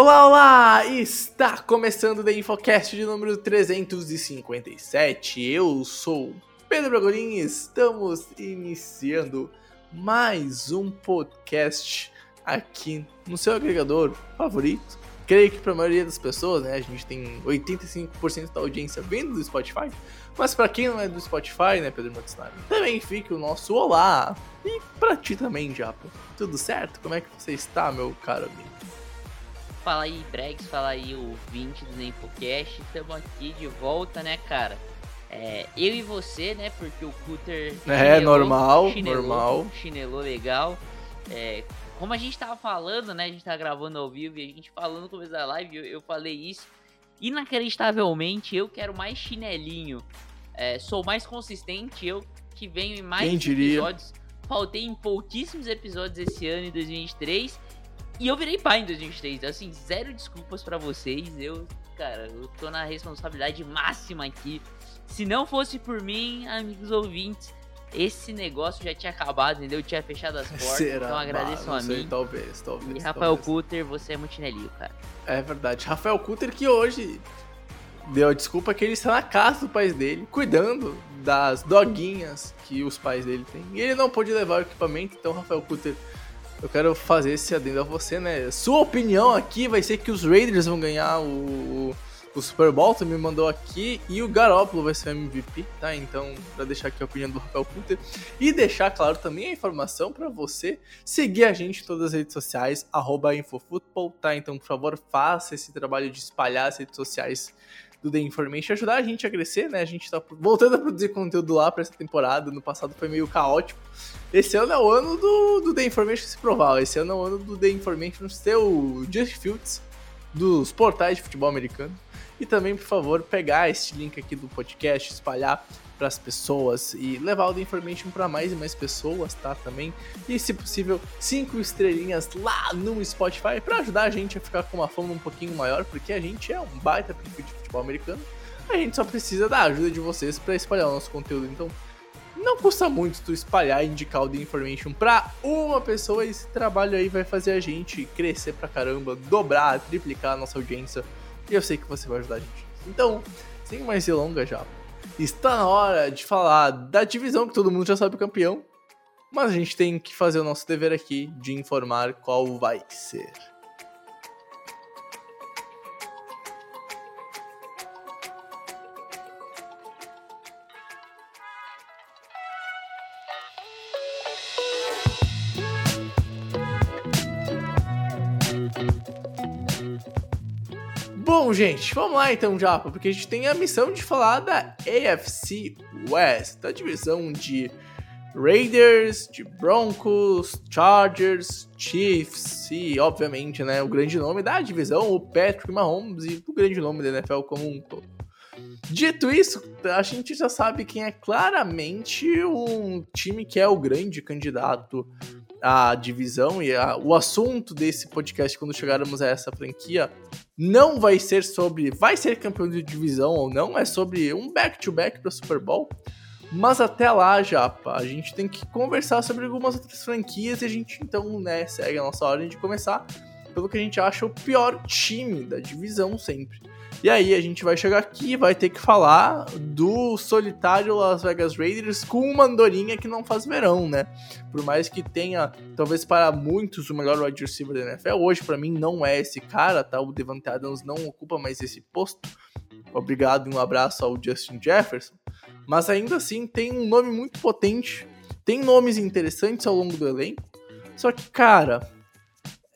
Olá, olá! Está começando o The Infocast de número 357. Eu sou Pedro Bragolin e estamos iniciando mais um podcast aqui no seu agregador favorito. Creio que para a maioria das pessoas, né, a gente tem 85% da audiência vindo do Spotify. Mas para quem não é do Spotify, né, Pedro Montenegro, também fica o nosso olá. E para ti também, Japa. Tudo certo? Como é que você está, meu caro amigo? Fala aí, Bregs, fala aí, ouvinte do Infocast. Estamos aqui de volta, né, cara? É, eu e você, né, porque o Cutter... É, normal, chinelou, normal. Chinelou legal. É, como a gente tava falando, né, a gente tá gravando ao vivo e a gente falando no começo da live, eu, eu falei isso. Inacreditavelmente, eu quero mais chinelinho. É, sou mais consistente, eu que venho em mais episódios. Faltei em pouquíssimos episódios esse ano, em 2023. E eu virei pai em 2023. Assim, zero desculpas pra vocês. Eu, cara, eu tô na responsabilidade máxima aqui. Se não fosse por mim, amigos ouvintes, esse negócio já tinha acabado, entendeu? Eu tinha fechado as portas. Então agradeço a mim. Talvez, talvez. E Rafael talvez. Cutter, você é muito chinelinho, cara. É verdade. Rafael Cutter que hoje deu a desculpa que ele está na casa do pai dele, cuidando das doguinhas que os pais dele têm. E ele não pôde levar o equipamento, então Rafael Cutter, eu quero fazer esse adendo a você, né? Sua opinião aqui vai ser que os Raiders vão ganhar o, o Super Bowl, tu me mandou aqui, e o Garoppolo vai ser o MVP, tá? Então, pra deixar aqui a opinião do Rafael Cutter. E deixar, claro, também a informação para você seguir a gente em todas as redes sociais, arroba tá? Então, por favor, faça esse trabalho de espalhar as redes sociais do The Information, ajudar a gente a crescer, né? A gente tá voltando a produzir conteúdo lá pra essa temporada, no passado foi meio caótico. Esse ano é o ano do, do The Information se provar, esse ano é o ano do The Information ser o Just Fields dos portais de futebol americano. E também, por favor, pegar este link aqui do podcast, espalhar para as pessoas e levar o The Information para mais e mais pessoas, tá? Também. E, se possível, cinco estrelinhas lá no Spotify para ajudar a gente a ficar com uma fama um pouquinho maior, porque a gente é um baita perfil de futebol americano. A gente só precisa da ajuda de vocês para espalhar o nosso conteúdo. Então, não custa muito tu espalhar e indicar o The Information pra uma pessoa esse trabalho aí vai fazer a gente crescer pra caramba, dobrar, triplicar a nossa audiência. E eu sei que você vai ajudar a gente. Então, sem mais delongas já, está na hora de falar da divisão que todo mundo já sabe o campeão. Mas a gente tem que fazer o nosso dever aqui de informar qual vai ser. Bom, gente, vamos lá então, Japa, porque a gente tem a missão de falar da AFC West, da divisão de Raiders, de Broncos, Chargers, Chiefs e, obviamente, né, o grande nome da divisão, o Patrick Mahomes e o grande nome da NFL como um todo. Dito isso, a gente já sabe quem é claramente um time que é o grande candidato à divisão e a- o assunto desse podcast quando chegarmos a essa franquia não vai ser sobre vai ser campeão de divisão ou não, é sobre um back-to-back para Super Bowl. Mas até lá, Japa, a gente tem que conversar sobre algumas outras franquias e a gente então, né, segue a nossa ordem de começar pelo que a gente acha o pior time da divisão sempre. E aí a gente vai chegar aqui e vai ter que falar do solitário Las Vegas Raiders com uma andorinha que não faz verão, né? Por mais que tenha, talvez para muitos, o melhor wide receiver da NFL, hoje para mim não é esse cara, tá? O Devante Adams não ocupa mais esse posto. Obrigado e um abraço ao Justin Jefferson. Mas ainda assim tem um nome muito potente, tem nomes interessantes ao longo do elenco. Só que, cara,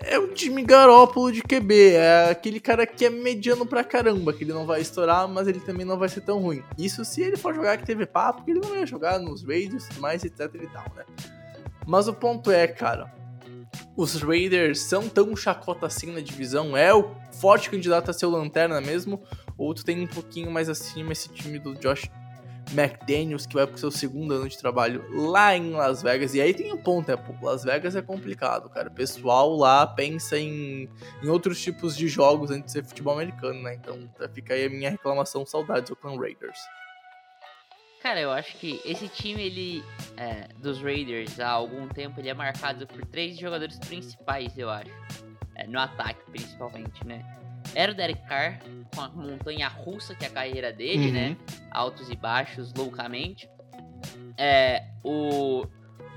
é o time Garópolo de QB. É aquele cara que é mediano pra caramba, que ele não vai estourar, mas ele também não vai ser tão ruim. Isso se ele for jogar que teve papo, que ele não ia jogar nos Raiders mais, etc e tal, né? Mas o ponto é, cara, os Raiders são tão chacota assim na divisão? É o forte candidato a ser o lanterna mesmo? Ou tu tem um pouquinho mais acima esse time do Josh McDaniels, que vai pro seu segundo ano de trabalho lá em Las Vegas? E aí tem um ponto, é, pô, Las Vegas é complicado, cara. O pessoal lá pensa em, em outros tipos de jogos antes de ser futebol americano, né? Então fica aí a minha reclamação, saudades do Oakland Raiders. Cara, eu acho que esse time, ele, é, dos Raiders, há algum tempo, ele é marcado por três jogadores principais, eu acho. É, no ataque, principalmente, né? Era o Derek Carr, com a montanha russa que é a carreira dele, Uhum. né? Altos e baixos, loucamente. É, o,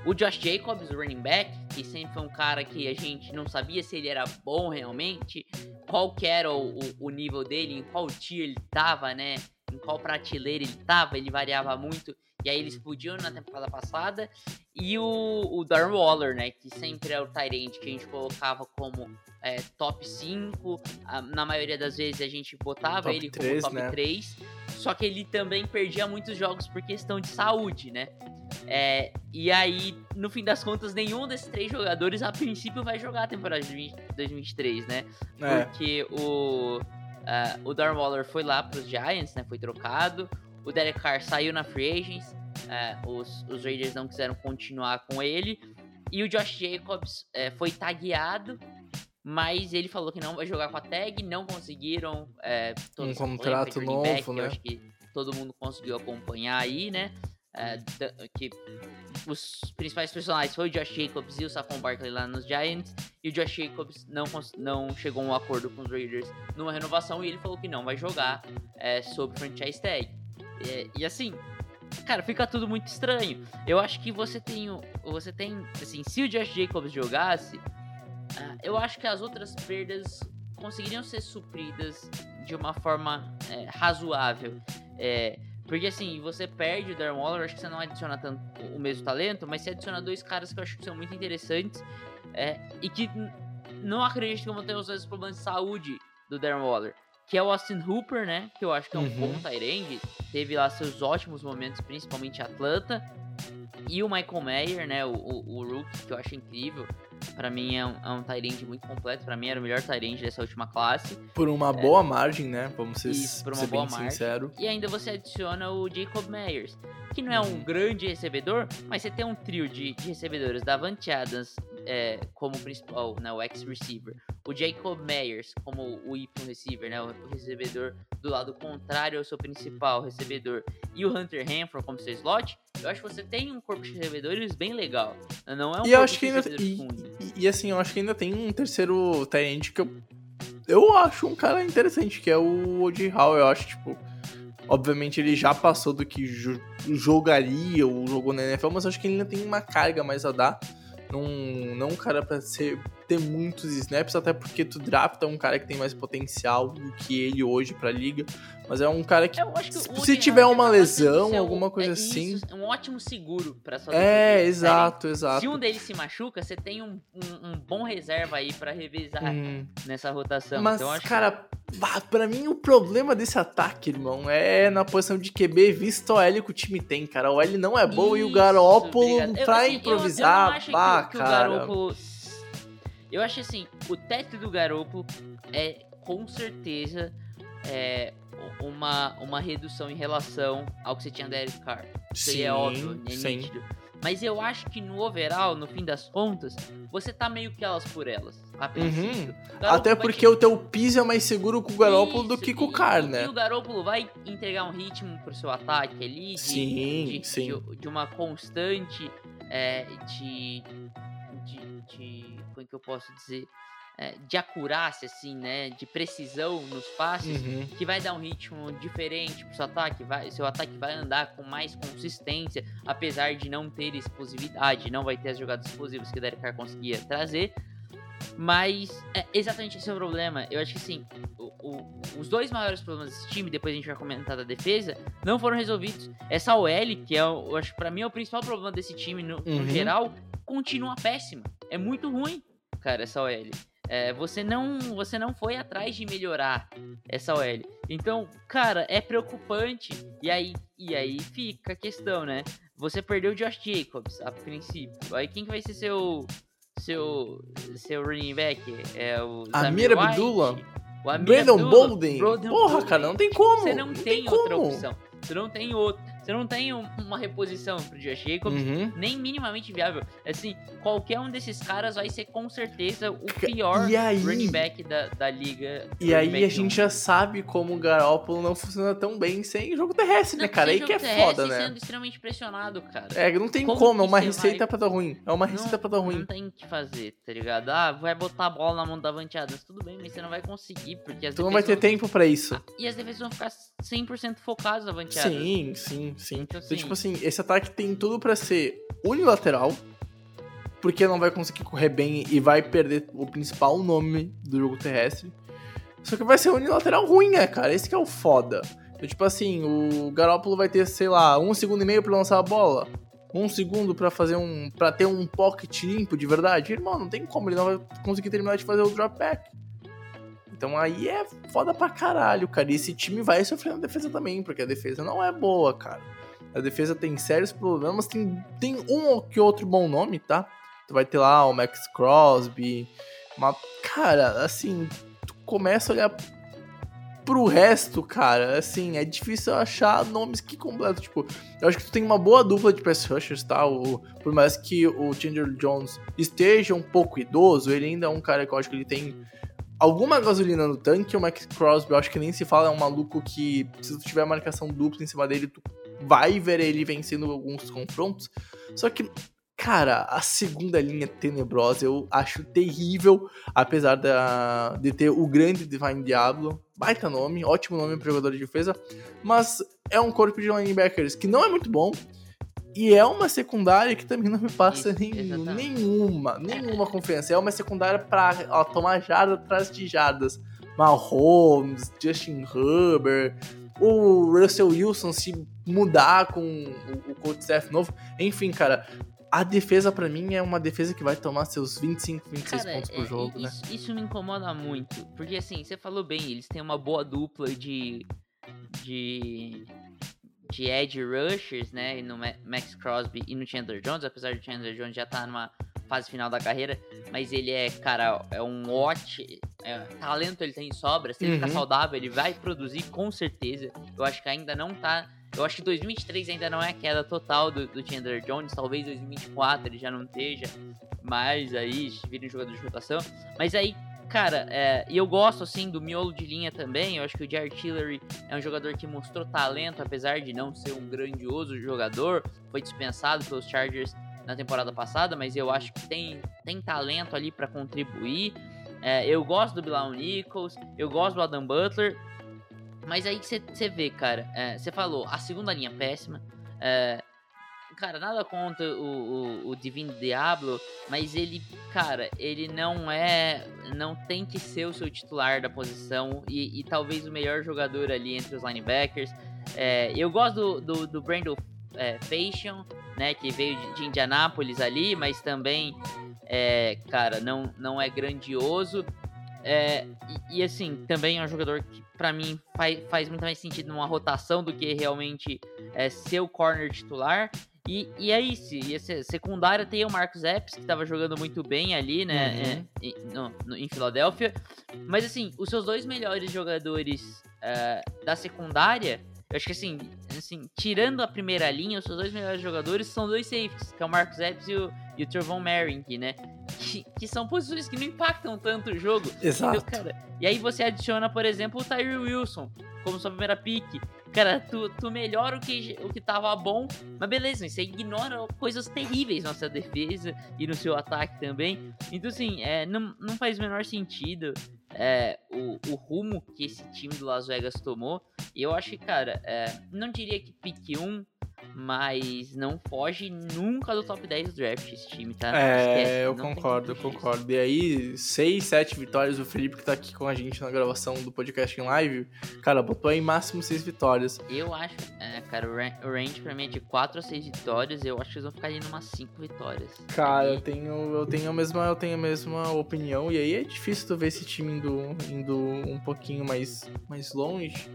o Josh Jacobs, o running back, que sempre foi um cara que a gente não sabia se ele era bom realmente, qual que era o, o, o nível dele, em qual tier ele tava, né? Em qual prateleira ele tava, ele variava muito. E aí ele explodiu na temporada passada. E o, o Darren Waller, né? Que sempre é o Tyrant que a gente colocava como é, top 5. Ah, Na maioria das vezes a gente botava ele 3, como top né? 3. Só que ele também perdia muitos jogos por questão de saúde, né? É, e aí, no fim das contas, nenhum desses três jogadores a princípio vai jogar a temporada de 20 2023, né? É. Porque o, ah, o Darren Waller foi lá pros Giants, né? Foi trocado. O Derek Carr saiu na Free Agents. ah, os, os Raiders não quiseram continuar com ele. E o Josh Jacobs eh, foi tagueado. Mas ele falou que não vai jogar com a tag. Não conseguiram. toda Um contrato novo, back, né? Eu acho que todo mundo conseguiu acompanhar aí, né? Da- que os principais personagens foi o Josh Jacobs e o Saquon Barkley lá nos Giants. E o Josh Jacobs não, não chegou a um acordo com os Raiders numa renovação. E ele falou que não vai jogar eh, sob franchise tag. É, e assim, cara, fica tudo muito estranho. Eu acho que você tem, você tem, assim, se o Josh Jacobs jogasse, ah, eu acho que as outras perdas conseguiriam ser supridas de uma forma é, razoável. É, porque assim, você perde o Darren Waller, acho que você não adiciona tanto o mesmo talento, mas você adiciona dois caras que eu acho que são muito interessantes é, e que não acredito que vão ter os mesmos problemas de saúde do Darren Waller. Que é o Austin Hooper, né? Que eu acho que é um Uhum. bom tight Teve lá seus ótimos momentos, principalmente em Atlanta. E o Michael Mayer, né? O, o, o rookie, que eu acho incrível. Pra mim é um, é um muito completo. Pra mim era o melhor end dessa última classe. Por uma boa margem, né? Vamos ser, É. Isso, por uma ser boa bem margem. sincero. E ainda você adiciona o Jacob Myers, que não é um Uhum. grande recebedor, mas você tem um trio de, de recebedores, Davante Adams é, como principal, né, o ex-receiver, o Jacob Myers como o Y receiver, né, o recebedor do lado contrário ao seu principal recebedor, e o Hunter Renfro como seu slot, eu acho que você tem um corpo de recebedores bem legal. Não é um E corpo acho de que ainda. E, e- e, assim, eu acho que ainda tem um terceiro Tyrant que eu. Eu acho um cara interessante, que é o Odie Hall. Eu acho, tipo. Obviamente ele já passou do que jo- jogaria ou jogou na NFL, mas eu acho que ele ainda tem uma carga mais a dar. Não, não um cara pra ser, ter muitos snaps, até porque tu drafta um cara que tem mais potencial do que ele hoje pra liga. Mas é um cara que. Eu que se- tiver Howard uma lesão, alguma coisa é assim. isso, um ótimo seguro pra sua É, exato, exato. Se um deles se machuca, você tem um, um, um bom reserva aí pra revezar Hum. nessa rotação. Mas, então, eu cara, bah, pra mim o problema desse ataque, irmão, é na posição de QB, visto o L que o time tem, cara. O L não é bom e o Isso, Garópolo. Eu, pra assim, eu- improvisar, eu, não acho bah, que, que o cara. Eu acho assim, o teto do Garoppolo é com certeza é, uma, uma redução em relação ao que você tinha da Eric Carr. Isso aí Sim, é óbvio, é sim. nítido. Mas eu acho que no overall, no fim das contas, você tá meio que elas por elas. Uhum. Até porque te- o teu piso é mais seguro com o Garópolo do que com o Carr, e- né? E o Garoppolo vai entregar um ritmo pro seu ataque ali, de, Sim, de, sim. de, de uma constante é, de, de, de. Como que eu posso dizer? É, de acurácia, assim, né? De precisão nos passes. Uhum. Que vai dar um ritmo diferente pro seu ataque, vai, seu ataque vai andar com mais consistência, apesar de não ter explosividade, não vai ter as jogadas explosivas que o Derek Carr conseguia trazer. Mas é exatamente esse é o problema. Eu acho que assim, o- o- os dois maiores problemas desse time, depois a gente vai comentar da defesa, não foram resolvidos. Essa OL, que é, eu acho que pra mim é o principal problema desse time no, no Uhum. geral, continua péssima. É muito ruim, cara, essa OL. É, você não você não foi atrás de melhorar essa OL. Então, cara, é preocupante. E aí, e aí fica a questão, né? Você perdeu o Josh Jacobs a princípio. Aí quem que vai ser seu seu, seu running back é o Amir Zamir Abdullah? o Amir Brandon Abdullah, Bolden? Brandon Porra, Bolden. cara, não tem como. Você não, tem, como. outra opção. Você não tem outra. Você não tem um- uma reposição pro Josh Jacobs. Uhum. Nem minimamente viável. Assim, qualquer um desses caras vai ser com certeza o pior aí- running back da, da liga. E aí a gente já sabe como o Garoppolo não funciona tão bem sem jogo terrestre, né, Não, cara? sem Aí que é foda, né? sendo extremamente pressionado, cara. É, não tem Como como, é uma receita vai- pra dar ruim. É uma receita pra dar ruim. Não tem o que fazer, tá ligado? Ah, vai botar a bola na mão da Davante Adams. Tudo bem, mas você não vai conseguir, porque as Tu não vai ter defesas tempo pra isso. vão... E as defesas vão ficar 100% focadas na Davante Adams. Sim, sim, sim. Então, Então, tipo assim- assim, esse ataque tem tudo pra ser unilateral, porque não vai conseguir correr bem e vai perder o principal nome do jogo terrestre. Só que vai ser unilateral ruim, né, cara? Esse que é o foda. Então, tipo assim, o Garoppolo vai ter, sei lá, um segundo e meio pra lançar a bola. Um segundo pra fazer um. para ter um pocket limpo de verdade. Irmão, não tem como, ele não vai conseguir terminar de fazer o drop back. Então aí é foda pra caralho, cara. E esse time vai sofrer na defesa também, porque a defesa não é boa, cara. A defesa tem sérios problemas, tem, tem um ou que outro bom nome, tá? Tu vai ter lá o Max Crosby. Mas, cara, assim, tu começa a olhar pro resto, cara, assim, é difícil achar nomes que completam. Tipo, eu acho que tu tem uma boa dupla de pass rushers, tá? O, por mais que o Chandler Jones esteja um pouco idoso, ele ainda é um cara que eu acho que ele tem alguma gasolina no tanque. O Max Crosby, eu acho que nem se fala, é um maluco que, se tu tiver marcação dupla em cima dele, tu vai ver ele vencendo alguns confrontos. Só que, cara, a segunda linha tenebrosa, eu acho terrível, apesar da, de ter o grande Divine Diablo. Baita nome, ótimo nome para jogador de defesa, mas é um corpo de linebackers que não é muito bom. E é uma secundária que também não me passa Isso, nenhum- nenhuma, nenhuma confiança. É uma secundária pra ó, tomar jarda atrás de jardas. Mahomes, Justin Herbert, o Russell Wilson se mudar com o, o coach staff novo. Enfim, cara, a defesa pra mim é uma defesa que vai tomar seus 25, 26 Cara, pontos é- por jogo, né? isso, isso me incomoda muito. Porque assim, você falou bem, eles têm uma boa dupla de. de. De edge rushers, né? No Ma- Max Crosby e no Chandler Jones, apesar do Chandler Jones já tá numa fase final da carreira, mas ele é, cara, é um watch. É, talento ele tem em sobra. Se ele ficar Uhum. saudável, ele vai produzir com certeza. Eu acho que ainda não tá. Eu acho que 2023 ainda não é a queda total do, do Chandler Jones. Talvez 2024 ele já não esteja mais aí, vira um jogador de rotação. Mas aí, cara, é, e eu gosto assim do miolo de linha também. Eu acho que o Jared Tillery é um jogador que mostrou talento, apesar de não ser um grandioso jogador. Foi dispensado pelos Chargers na temporada passada, mas eu acho que tem, tem talento ali pra contribuir. É, eu gosto do Bilal Nichols, eu gosto do Adam Butler. Mas aí que você vê, cara, é, você falou, a segunda linha é péssima. é, cara, nada contra o, o, o Divino Diablo, mas ele, cara, ele não é. Não tem que ser o seu titular da posição e, e talvez o melhor jogador ali entre os linebackers. É, eu gosto do, do, do Brandon é, Fashion, né, que veio de, de Indianápolis ali, mas também, é, cara, não, não é grandioso. É, e, e, assim, também é um jogador que pra mim faz, faz muito mais sentido numa rotação do que realmente é, ser o corner titular. E, e é isso, e secundária tem o Marcos Epps, que tava jogando muito bem ali, né, Uhum. é, em, no- no- em Filadélfia. Mas assim, os seus dois melhores jogadores é, da secundária, eu acho que assim, assim, tirando a primeira linha, os seus dois melhores jogadores são dois safeties, que é o Marcos Epps e o, e o Trevon Merrick, né? Que, que são posições que não impactam tanto o jogo. Exato. Então, cara, e aí você adiciona, por exemplo, o Tyree Wilson como sua primeira pick. Cara, tu, tu melhora o que, o que tava bom, mas beleza, você ignora coisas terríveis na sua defesa e no seu ataque também. Então, assim, é, não, não faz o menor sentido é, o, o rumo que esse time do Las Vegas tomou. E eu acho que, cara, é, não diria que pick 1, mas não foge nunca do top 10 do draft esse time, tá? É, Esquece, eu não tem concordo, eu concordo. E aí, seis, sete vitórias. O Felipe que tá aqui com a gente na gravação do podcast em live, cara, botou aí máximo seis vitórias. Eu acho, é, cara, o ran- o range pra mim é de 4 a 6 vitórias. Eu acho que eles vão ficar ali numas 5 vitórias. Cara, eu tenho, eu tenho a mesma, eu tenho a mesma opinião. E aí é difícil tu ver esse time indo, indo um pouquinho mais, mais longe.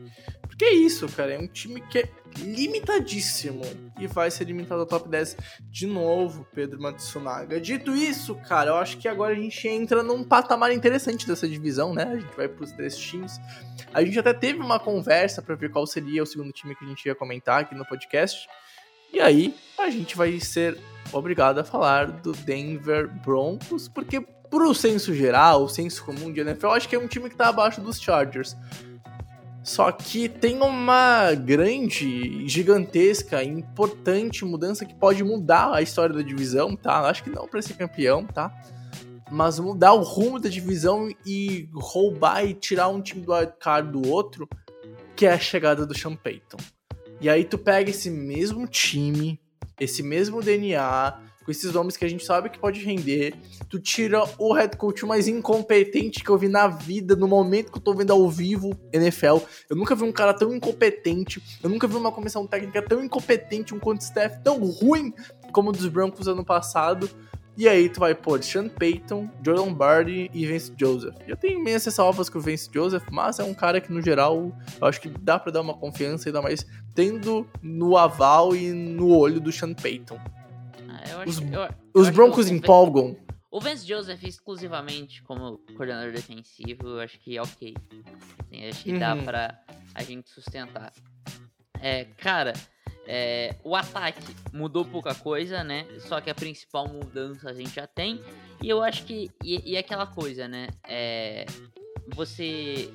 Que é isso, cara. É um time que é limitadíssimo e vai ser limitado ao top 10 de novo, Pedro Matsunaga. Dito isso, cara, eu acho que agora a gente entra num patamar interessante dessa divisão, né? A gente vai pros três times. A gente até teve uma conversa para ver qual seria o segundo time que a gente ia comentar aqui no podcast. E aí, a gente vai ser obrigado a falar do Denver Broncos, porque pro senso geral, o senso comum de NFL, eu acho que é um time que tá abaixo dos Chargers. Só que tem uma grande, gigantesca, importante mudança que pode mudar a história da divisão, tá? Acho que não para ser campeão, tá? Mas mudar o rumo da divisão e roubar e tirar um time do card do outro, que é a chegada do Sean Payton. E aí tu pega esse mesmo time, esse mesmo DNA, com esses nomes que a gente sabe que pode render. Tu tira o head coach mais incompetente que eu vi na vida, no momento que eu tô vendo ao vivo NFL. Eu nunca vi um cara tão incompetente, eu nunca vi uma comissão técnica tão incompetente, um coach staff tão ruim como o dos Broncos ano passado. E aí tu vai pôr Sean Payton, Joe Lombardi e Vince Joseph. Eu tenho imensas ressalvas com o Vince Joseph, mas é um cara que no geral eu acho que dá para dar uma confiança ainda mais tendo no aval e no olho do Sean Payton. Eu acho, Os- eu- eu Os acho Broncos que o- empolgam. O Vance Joseph exclusivamente como coordenador defensivo, eu acho que é ok. Assim, acho que dá Uhum. pra a gente sustentar. É, cara, é, o ataque mudou pouca coisa, né? Só que a principal mudança a gente já tem. E eu acho que. E, e aquela coisa, né? É, você.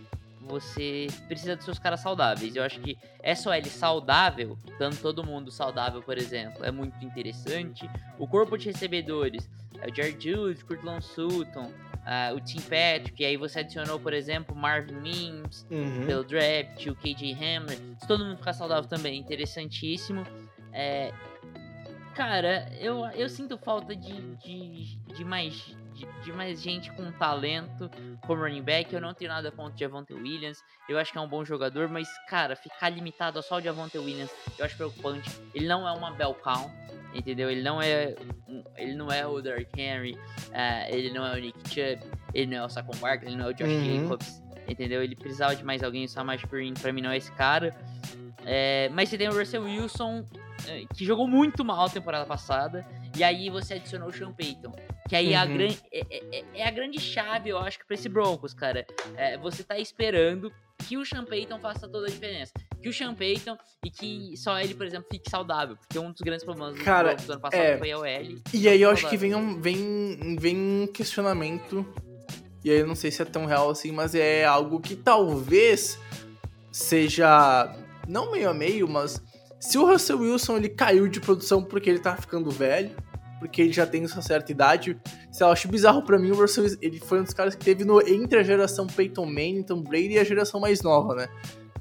Você precisa dos seus caras saudáveis. Eu acho que SOL saudável, dando todo mundo saudável, por exemplo, é muito interessante. O corpo de recebedores, é o Jared Judy, Curtland Sutton, ah, o Tim Patrick, aí você adicionou, por exemplo, Marvin Mims, Uhum. pelo draft, o KJ Hamler. Se todo mundo ficar saudável também, interessantíssimo. É, cara, eu, eu sinto falta de, de, de mais. De, de mais gente com talento como running back. Eu não tenho nada contra o Javonte Williams. Eu acho que é um bom jogador, mas, cara, ficar limitado a só o Javonte Williams eu acho preocupante. Ele não é uma bell cow, entendeu? Ele não é. Ele não é o Derrick Henry, ah, ele não é o Nick Chubb, ele não é o Saquon Barkley, ele não é o Josh Uhum. Jacobs entendeu? Ele precisava de mais alguém, o Samaje Perine pra mim não é esse cara. É, mas você tem o Russell Wilson, é, que jogou muito mal a temporada passada, e aí você adicionou o Sean Payton. Que aí é, a Uhum. gran- é, é- é a grande chave, eu acho, que pra esse Broncos, cara. É, você tá esperando que o Sean Payton faça toda a diferença. Que o Sean Payton e que só ele, por exemplo, fique saudável. Porque um dos grandes problemas do Cara, Broncos do ano passado é. foi a OL. E aí eu acho que vem um, vem, vem um questionamento. E aí eu não sei se é tão real assim, mas é algo que talvez seja. Não meio a meio, mas. Se o Russell Wilson ele caiu de produção porque ele tá ficando velho, porque ele já tem essa certa idade. Se eu acho bizarro pra mim, o Russell ele foi um dos caras que teve no, entre a geração Peyton Manning, Tom Brady e a geração mais nova, né?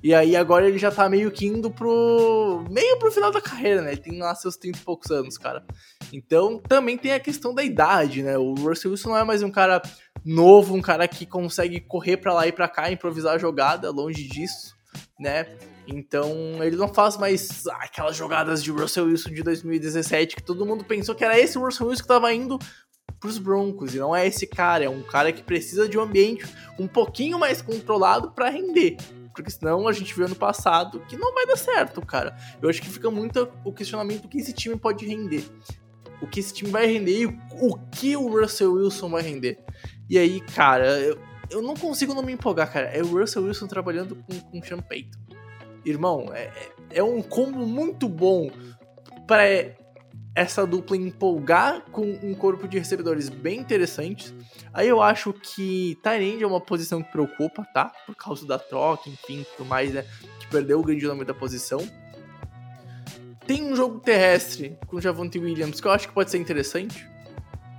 E aí agora ele já tá meio que indo pro. meio pro final da carreira, né? Ele tem lá seus 30 e poucos anos, cara. Então também tem a questão da idade, né? O Russell Wilson não é mais um cara novo, um cara que consegue correr pra lá e pra cá, improvisar a jogada, longe disso, né? Então ele não faz mais aquelas jogadas de Russell Wilson de 2017 que todo mundo pensou que era esse Russell Wilson que tava indo pros Broncos. E não é esse cara, é um cara que precisa de um ambiente um pouquinho mais controlado pra render. Porque senão a gente viu ano passado que não vai dar certo, cara. Eu acho que fica muito o questionamento do que esse time pode render. O que esse time vai render e o, o que o Russell Wilson vai render. E aí, cara, eu, eu não consigo não me empolgar, cara. É o Russell Wilson trabalhando com, com o Sean Payton. Irmão, é, é- é um combo muito bom para essa dupla empolgar com um corpo de recebedores bem interessantes. Aí eu acho que Tyrande é uma posição que preocupa, tá? Por causa da troca, enfim, tudo mais, né? Que perdeu o grande nome da posição. Tem um jogo terrestre com o Javonte Williams que eu acho que pode ser interessante,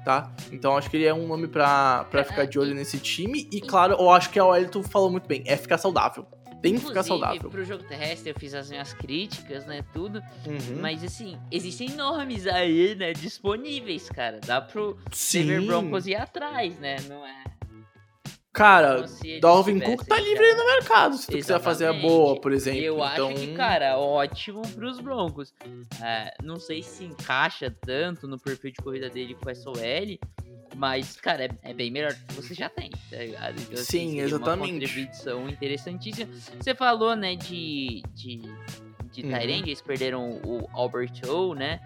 tá? Então acho que ele é um nome pra, pra ficar de olho nesse time. E claro, eu acho que a tu falou muito bem, é ficar saudável. Tem que ficar Inclusive, saudável. pro jogo terrestre eu fiz as minhas críticas, né, tudo. Uhum. Mas assim, existem nomes aí, né, disponíveis, cara. Dá pro Sim. Denver Broncos ir atrás, né? Não é. Cara, Dalvin Cook tá livre aí no mercado, se tu quiser fazer a boa, por exemplo. Eu então, acho que, cara, ótimo pros Broncos. É, não sei se encaixa tanto no perfil de corrida dele com o SOL, mas, cara, é, é bem melhor do que você já tem, tá ligado? Então, assim, Sim, exatamente. Uma contribuição interessantíssima. Você falou, né, de, de, de Uhum. Tyrande, eles perderam o Albert O, né?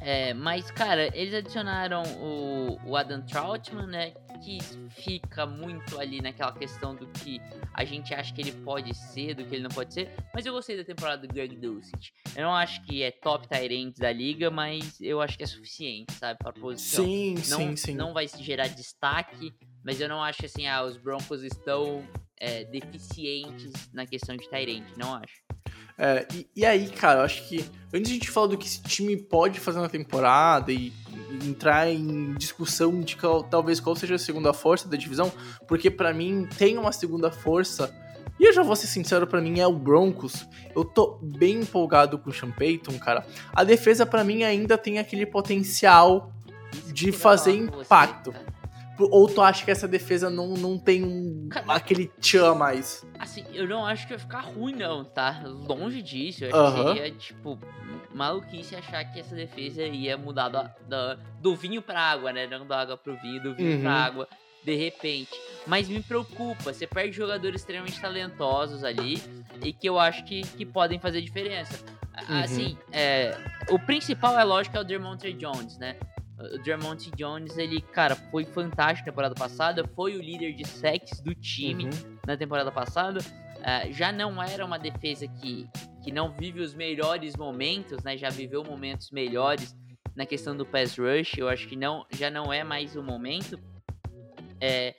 É, mas, cara, eles adicionaram o, o Adam Troutman, né? Que fica muito ali naquela questão do que a gente acha que ele pode ser, do que ele não pode ser. Mas eu gostei da temporada do Greg Dulcich. Eu não acho que é top Tyrants da liga, mas eu acho que é suficiente, sabe? Pra posição. Sim, não, sim, sim. não vai se gerar destaque, mas eu não acho que assim, ah, os Broncos estão é, deficientes na questão de Tyrant, não acho. É, e, e aí, cara, eu acho que antes de a gente falar do que esse time pode fazer na temporada e, e entrar em discussão de qual- talvez qual seja a segunda força da divisão, porque pra mim tem uma segunda força, e eu já vou ser sincero, pra mim é o Broncos. Eu tô bem empolgado com o Sean Payton, cara. A defesa pra mim ainda tem aquele potencial de fazer impacto. Ou tu acha que essa defesa não, não tem um, Cara, aquele tchan a mais? Assim, eu não acho que vai ficar ruim, não, tá? Longe disso. Eu acho Aham. que seria, tipo, maluquice achar que essa defesa ia mudar da, da- do vinho pra água, né? Não da água pro vinho, do vinho Uhum. pra água, de repente. Mas me preocupa, você perde jogadores extremamente talentosos ali e que eu acho que, que podem fazer diferença. Uhum. Assim, é, o principal é lógico é o Dermonte Jones, né? O Dermonte Jones, ele, cara, foi fantástico na temporada passada, foi o líder de sacks do time Uhum. na temporada passada. Ah, já não era uma defesa que, que não vive os melhores momentos, né? Já viveu momentos melhores na questão do pass rush. Eu acho que não, já não é mais o momento. É,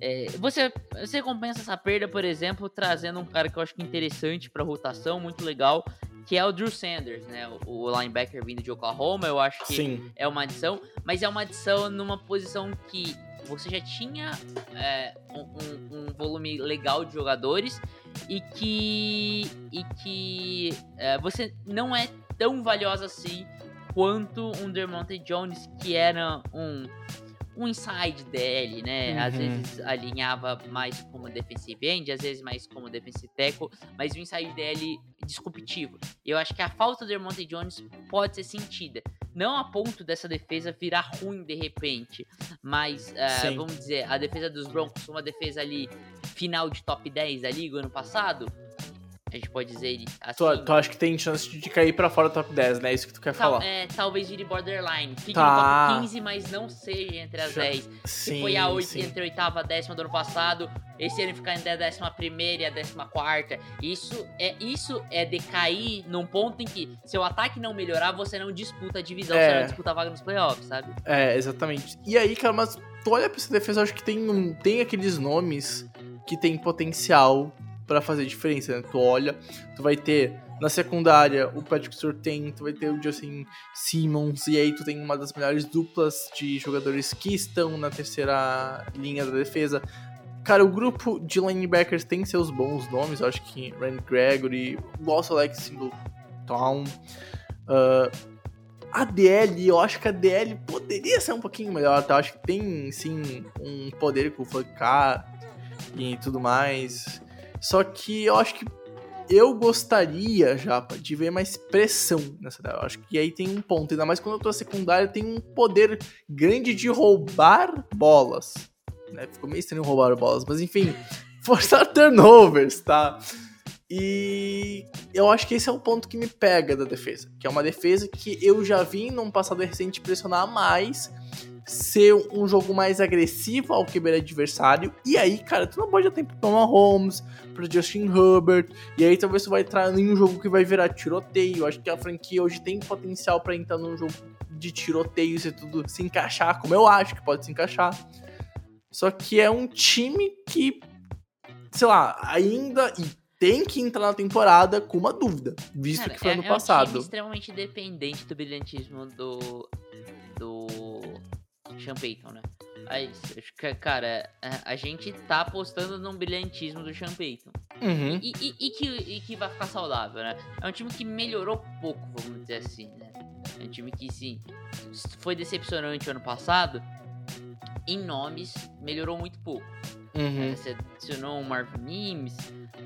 é, você, você compensa essa perda, por exemplo, trazendo um cara que eu acho que é interessante para rotação, muito legal, que é o Drew Sanders, né? O, linebacker vindo de Oklahoma. Eu acho que Sim. é uma adição, mas é uma adição numa posição que você já tinha é, um, um- um volume legal de jogadores e que, e que é, você não é tão valiosa assim quanto um Dermonte Jones, que era um, um inside DL, né? Às Uhum. vezes alinhava mais como defensive end, às vezes mais como defensive tackle, mas o inside DL disruptivo. Eu acho que a falta do Dermonte Jones pode ser sentida. Não a ponto dessa defesa virar ruim de repente, mas Sim. vamos dizer, a defesa dos Broncos, uma defesa ali final de top 10 da liga ano passado, a gente pode dizer assim. Tu, tu acha que tem chance de cair pra fora do top 10, né? Isso que tu quer tal- falar. é, talvez vire borderline. Fique Tá. no top 15, mas não seja entre as Já- 10. Se foi a 8 entre a oitava e a décima do ano passado, esse ano ficar entre a décima primeira e a décima quarta. Isso é, isso é decair num ponto em que seu ataque não melhorar, você não disputa a divisão, É. você não disputa a vaga nos playoffs, sabe? É, exatamente. E aí, cara, mas tu olha pra essa defesa, eu acho que tem, tem aqueles nomes que tem potencial pra fazer diferença, né? Tu olha, tu vai ter na secundária o Patrick Surtain, tu vai ter o Justin Simmons, e aí tu tem uma das melhores duplas de jogadores que estão na terceira linha da defesa. Cara, o grupo de linebackers tem seus bons nomes, eu acho que Randy Gregory, do Alex Singleton, ah, a DL, eu acho que a DL poderia ser um pouquinho melhor, tá? Eu acho que tem, sim, um poder com o Flancar e tudo mais. Só que eu acho que eu gostaria, Japa, de ver mais pressão nessa. Eu acho que aí tem um ponto. Ainda mais quando eu tô secundária, tem um poder grande de roubar bolas. Né? Ficou meio estranho roubar bolas, mas enfim, forçar turnovers, tá? E eu acho que esse é o ponto que me pega da defesa. Que é uma defesa que eu já vi num passado recente pressionar mais, ser um jogo mais agressivo ao quebrar adversário. E aí, cara, tu não pode dar tempo pro Mahomes, pro Justin Herbert. E aí talvez tu vai entrar em um jogo que vai virar tiroteio. Acho que a franquia hoje tem potencial pra entrar num jogo de tiroteio se tudo se encaixar, como eu acho que pode se encaixar. Só que é um time que, sei lá, ainda e tem que entrar na temporada com uma dúvida, visto Cara, que foi é, ano é um time extremamente dependente do brilhantismo do. Sean Payton, né? Aí, cara, a, a gente tá apostando num brilhantismo do Sean Payton. Uhum. E, e- e que, e que vai ficar saudável, né? É um time que melhorou pouco, vamos dizer assim, né? É um time que, sim, foi decepcionante o ano passado, em nomes, melhorou muito pouco. Uhum. Você adicionou o Marvin Mims,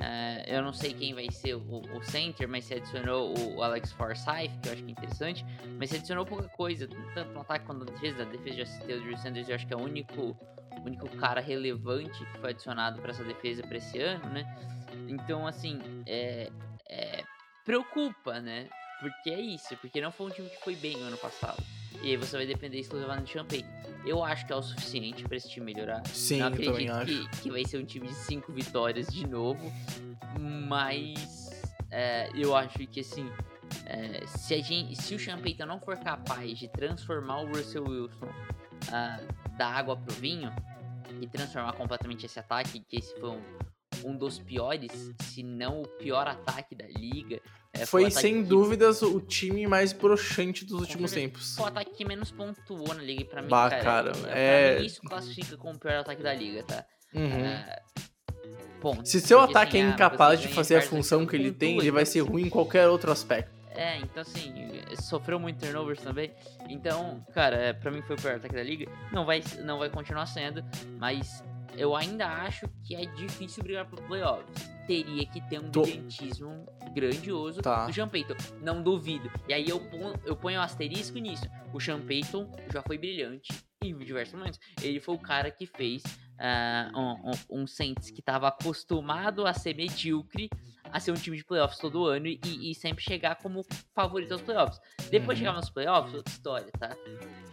é, eu não sei quem vai ser o, o center, mas você adicionou o, Alex Forsyth, que eu acho que é interessante, mas você adicionou pouca coisa, tanto no ataque quanto na defesa. Na defesa já citei o Drew Sanders, eu acho que é o único, único cara relevante que foi adicionado para essa defesa para esse ano, né? Então, assim, é, é, preocupa, né? Porque é isso, porque não foi um time que foi bem no ano passado. E aí você vai depender exclusivamente do Champagne. Eu acho que é o suficiente para esse time melhorar. Sim, não eu também acredito acho. que, que vai ser um time de cinco vitórias de novo. Mas é, eu acho que assim. é, se, a gente, se o Champagne não for capaz de transformar o Russell Wilson ah, da água pro vinho e transformar completamente esse ataque, que esse foi um, um dos piores, se não o pior ataque da liga. é, Foi ataque sem que- dúvidas o time mais broxante dos últimos tempos. Foi o ataque que menos pontuou na liga pra mim, Bah, cara, cara, é- mim isso classifica como o pior ataque da liga, tá? Uhum. É, ponto. Se seu Porque, ataque assim, é incapaz de fazer a função que ele tem, ele vai ser ruim em qualquer outro aspecto. É, então assim, sofreu muito turnovers também. Então, cara, é, pra mim foi o pior ataque da liga. Não vai, não vai continuar sendo, mas eu ainda acho que é difícil brigar pro playoffs. Teria que ter um Tô- brilhantismo grandioso Tá. do Sean Payton. Não duvido. E aí eu ponho, eu ponho um asterisco nisso. O Sean Payton já foi brilhante em diversos momentos. Ele foi o cara que fez ah, um, um, um Saints que tava acostumado a ser medíocre a ser um time de playoffs todo ano e, e sempre chegar como favorito aos playoffs. Depois de Uhum. chegar nos playoffs, outra história, tá?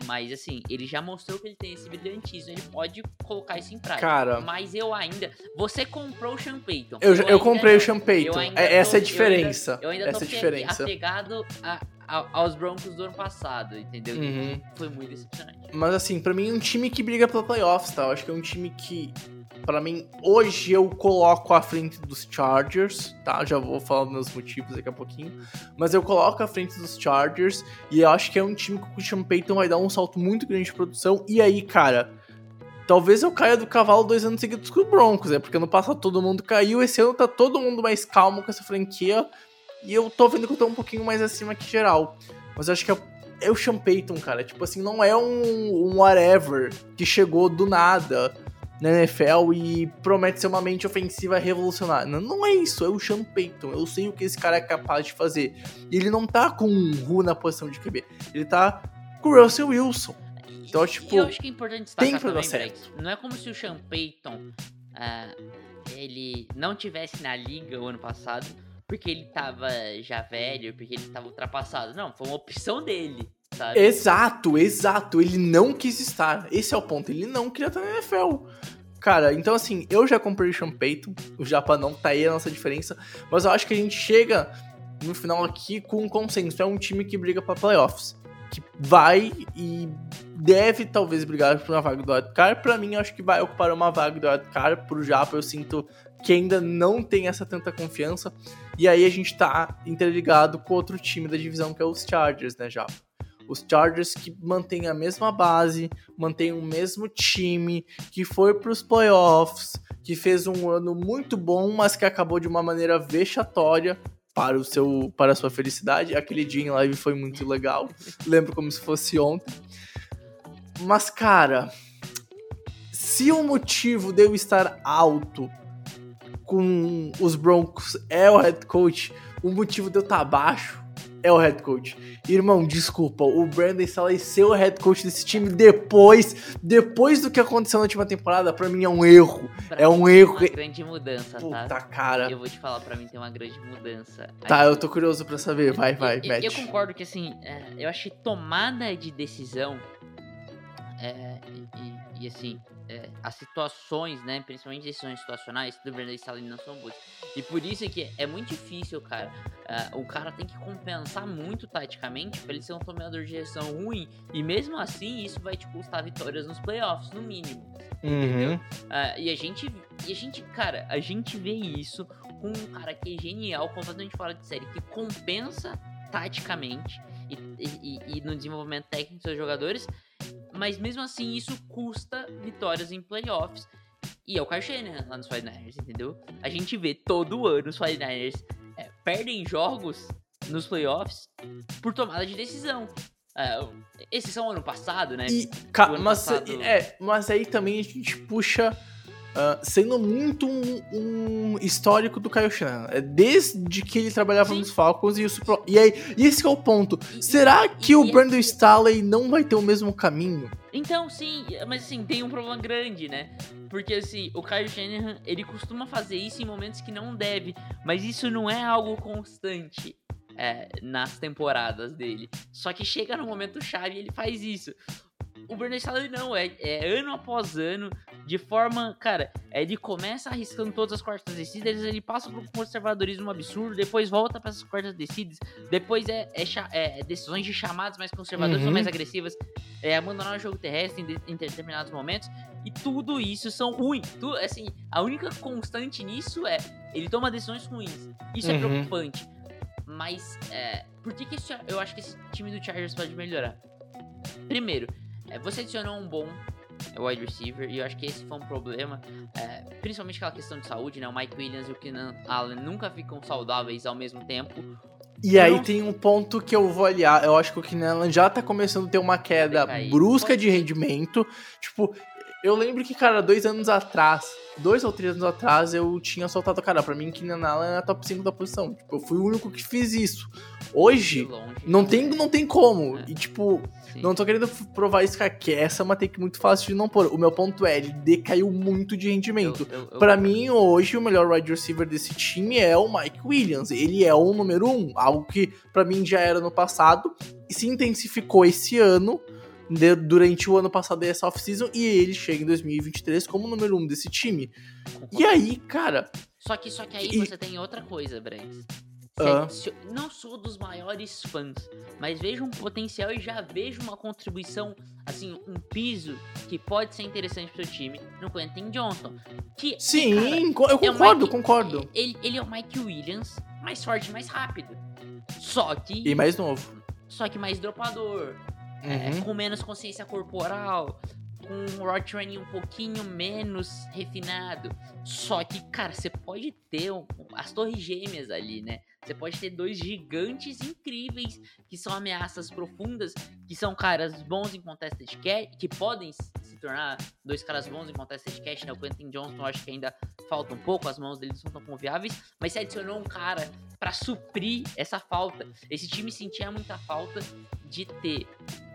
Mas assim, ele já mostrou que ele tem esse brilhantismo, ele pode colocar isso em prática. Cara, Mas eu ainda. Você comprou o Sean Payton. eu, eu ainda comprei o Sean Payton. Eu É- Essa é a diferença. Eu ainda, eu ainda Essa é tô pe- diferença. apegado a- a- aos Broncos do ano passado, entendeu? Uhum. Foi muito decepcionante. Mas assim, pra mim, um time que briga pela playoffs, tá? Eu acho que é um time que, pra mim, hoje eu coloco à frente dos Chargers, tá? Já vou falar meus motivos daqui a pouquinho. Mas eu coloco à frente dos Chargers e eu acho que é um time que o Christian Payton vai dar um salto muito grande de produção. E aí, cara, talvez eu caia do cavalo dois anos seguidos com os Broncos, né? Porque ano passado todo mundo caiu, esse ano tá todo mundo mais calmo com essa franquia. E eu tô vendo que eu tô um pouquinho mais acima que geral. Mas eu acho que é é o Sean Payton, cara. Tipo assim, não é um, um whatever que chegou do nada na NFL e promete ser uma mente ofensiva revolucionária. Não, não é isso, é o Sean Payton. Eu sei o que esse cara é capaz de fazer. E ele não tá com um Ru na posição de QB. Ele tá com o Russell Wilson. Então, tipo, e eu acho que é importante destacar tem dar também, certo. Não é como se o Sean Payton ah, ele não tivesse na liga o ano passado porque ele tava já velho, porque ele tava ultrapassado. Não, foi uma opção dele, sabe? Exato, exato. Ele não quis estar. Esse é o ponto. Ele não queria estar na NFL. Cara, então assim, eu já comprei o Sean Payton. O Japa não tá aí a nossa diferença. Mas eu acho que a gente chega no final aqui com um consenso. É um time que briga pra playoffs. Que vai e deve talvez brigar por uma vaga do wildcard. Pra mim, eu acho que vai ocupar uma vaga do wildcard. Pro Japa, eu sinto que ainda não tem essa tanta confiança. E aí a gente tá interligado com outro time da divisão, que é os Chargers, né, Japa? Os Chargers que mantêm a mesma base, mantêm o mesmo time, que foi para os playoffs, que fez um ano muito bom, mas que acabou de uma maneira vexatória para o seu para a sua felicidade. Aquele dia em live foi muito legal. Lembro como se fosse ontem. Mas cara, se o motivo de eu estar alto com os Broncos é o head coach, o motivo de eu estar baixo é o head coach. Irmão, desculpa, o Brandon Staley ser o head coach desse time depois, depois do que aconteceu na última temporada, pra mim é um erro. Pra é um erro. Uma grande mudança, Puta tá? cara. Eu vou te falar, pra mim tem uma grande mudança. Tá, eu tô curioso pra saber. Vai, vai, eu, eu, concordo que assim, é, eu acho que tomada de decisão é, e, e, assim, é, as situações, né, principalmente decisões situacionais do Brandon Staley não são boas. E por isso que é muito difícil, cara. é, o cara tem que compensar muito taticamente pra ele ser um tomador de decisão ruim. E mesmo assim, isso vai te custar vitórias nos playoffs, no mínimo. Uhum. Ah, e a gente, e a gente, cara, a gente vê isso com um cara que é genial, completamente fora de série, que compensa taticamente e, e- e- e no desenvolvimento técnico dos seus jogadores, mas mesmo assim isso custa vitórias em playoffs. E é o Kyle Shanahan lá nos 49ers, entendeu? A gente vê todo ano os 49ers é, perdem jogos nos playoffs por tomada de decisão. É, esses são ano passado, né? E, ano mas, passado- é, mas aí também a gente puxa. Ah, sendo muito um, um histórico do Kyle Shanahan. É desde que ele trabalhava Sim. nos Falcons e o Super E aí, esse é o ponto. E- Será que e- o e- Brandon Staley não vai ter o mesmo caminho? Então, sim, mas assim, tem um problema grande, né? Porque assim, o Kyle Shanahan, ele costuma fazer isso em momentos que não deve, mas isso não é algo constante é, nas temporadas dele. Só que chega no momento chave e ele faz isso. O Bernard Staley não, é, é ano após ano, de forma, cara, é, ele começa arriscando todas as quartas descidas, ele passa por um conservadorismo absurdo, depois volta para essas quartas descidas, depois é, é cha- é decisões de chamadas mais conservadoras ou Uhum. mais agressivas, é abandonar o jogo terrestre em, de- em determinados momentos, e tudo isso são ruins. Tu, assim, a única constante nisso é ele toma decisões ruins. Isso é Uhum. preocupante. Mas é, por que, que esse- eu acho que esse time do Chargers pode melhorar? Primeiro, é, você adicionou um bom wide receiver, e eu acho que esse foi um problema, é, principalmente aquela questão de saúde, né? O Mike Williams e o Keenan Allen nunca ficam saudáveis ao mesmo tempo. E aí Não. tem um ponto que eu vou aliar. Eu acho que o Keenan Allen já tá começando a ter uma queda brusca de rendimento. Tipo, eu lembro que, cara, dois anos atrás, dois ou três anos atrás, eu tinha soltado, cara, pra mim, Keenan Allen é top 5 da posição. Tipo, eu fui o único que fiz isso. Hoje, não tem, não tem como. É. E, tipo, Sim. não tô querendo provar isso, cara, que essa é uma take muito fácil de não pôr. O meu ponto é, ele decaiu muito de rendimento. Eu- eu- eu- Pra mim, hoje, o melhor wide receiver desse time é o Mike Williams. Ele é o número um, algo que pra mim já era no passado e se intensificou esse ano, de- durante o ano passado e essa off-season, e ele chega em 2023 como o número um desse time. E aí, cara, Só que, só que aí E- você tem outra coisa. Ah. Se- se- não sou dos maiores fãs, mas vejo um potencial e já vejo uma contribuição, assim, um piso que pode ser interessante pro seu time no Quentin Johnson. Que, sim, cara, eu é concordo, Mike- concordo. Ele, ele é o Mike Williams, mais forte, mais rápido. Só que, E mais novo. só que mais dropador. É, Uhum. com menos consciência corporal, com um raw training um pouquinho menos refinado. Só que, cara, você pode ter um- as torres gêmeas ali, né? Você pode ter dois gigantes incríveis que são ameaças profundas, que são caras bons em contested catch, que podem se tornar dois caras bons em contested catch, né? O Quentin Johnson acho que ainda falta um pouco, as mãos dele não são tão confiáveis, mas você adicionou um cara pra suprir essa falta. Esse time sentia muita falta de ter é,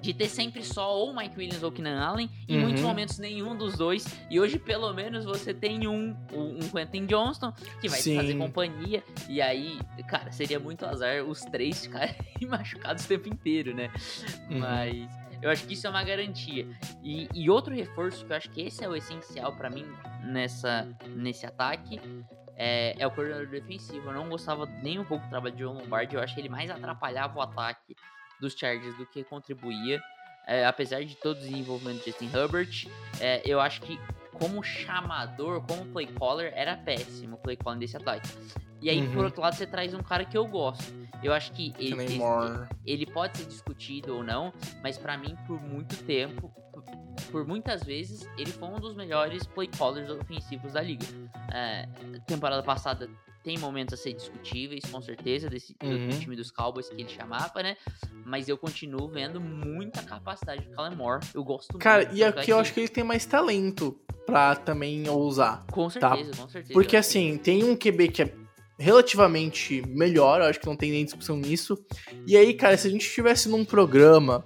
de ter sempre só ou Mike Williams ou Keenan Allen, em Uhum. muitos momentos nenhum dos dois, e hoje pelo menos você tem um, um Quentin Johnston que vai Sim. fazer companhia, e aí, cara, seria muito azar os três ficarem machucados o tempo inteiro, né? Uhum. Mas eu acho que isso é uma garantia. E, e outro reforço que eu acho que esse é o essencial pra mim nessa, nesse ataque é, é o coordenador defensivo. Eu não gostava nem um pouco do trabalho de John Lombardi. Eu acho que ele mais atrapalhava o ataque dos Chargers do que contribuía. É, apesar de todo o desenvolvimento de Justin Herbert, é, eu acho que como chamador, como play caller, era péssimo o play calling desse ataque. E aí, Uhum. por outro lado, você traz um cara que eu gosto. Eu acho que ele, Moore. ele pode ser discutido ou não, mas pra mim, por muito tempo, por, por muitas vezes, ele foi um dos melhores play callers ofensivos da liga. É, temporada passada tem momentos a ser discutíveis, com certeza, desse do- do, Uhum. time dos Cowboys que ele chamava, né? Mas eu continuo vendo muita capacidade do Kellen Moore. Eu gosto Cara, muito. e tanto é aqui eu acho que ele tem mais talento pra também ousar. Com certeza, com certeza. Porque assim, tem um QB que é relativamente melhor, eu acho que não tem nem discussão nisso. E aí, cara, se a gente estivesse num programa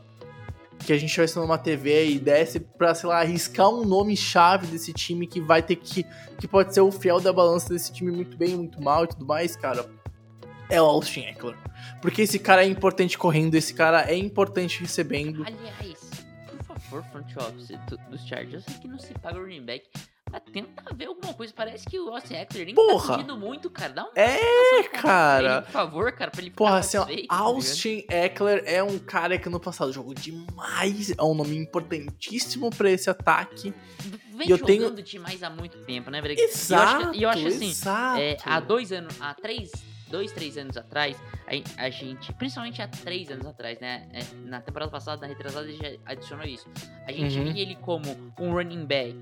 que a gente estivesse numa TV e desse pra, sei lá, arriscar um nome-chave desse time que vai ter que. que pode ser o fiel da balança desse time muito bem, muito mal e tudo mais, cara. É o Austin Eckler. Porque esse cara é importante correndo, esse cara é importante recebendo. Aliás, por favor, front office do- dos Chargers, que não se paga o running back, tenta ver alguma coisa. Parece que o Austin Eckler nem Porra! tá pedindo muito, cara. Dá um É, cara. ele, por favor, cara, pra ele ficar Porra, assim, ó, tá? Austin Eckler é um cara que no passado jogou demais, é um nome importantíssimo pra esse ataque. Vem e eu jogando tenho- demais há muito tempo, né, Breg? Exato, E eu acho, eu acho assim, exato. é, há dois anos, há três, dois, três anos atrás, a, a gente, principalmente há três anos atrás, né, é, na temporada passada, na retrasada, ele já adicionou isso. A gente Uhum. via ele como um running back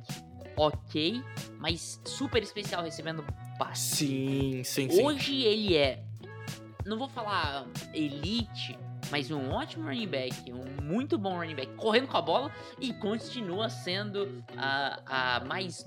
ok, mas super especial recebendo passe. Sim, sim, sim. Hoje ele é, não vou falar elite, mas um ótimo running back, um muito bom running back, correndo com a bola e continua sendo a, a mais,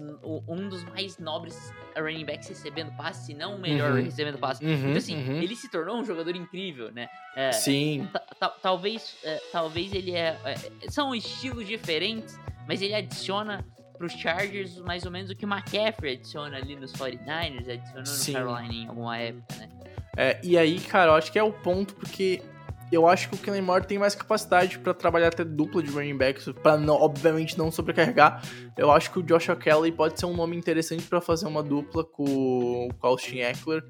um dos mais nobres running backs recebendo passe, se não o melhor Uhum. recebendo passe. Uhum, Então, assim, uhum. ele se tornou um jogador incrível, né? É, Sim. ta- ta- talvez, é, talvez ele é, é, São estilos diferentes, mas ele adiciona pros Chargers mais ou menos o que o McCaffrey adiciona ali nos 49ers, adicionou Sim. no Carolina em alguma época, né? É, e aí, cara, eu acho que é o ponto, porque eu acho que o Kellen Moore tem mais capacidade pra trabalhar até dupla de running backs, pra não, obviamente não sobrecarregar. Eu acho que o Joshua Kelly pode ser um nome interessante pra fazer uma dupla com, com o Austin Eckler.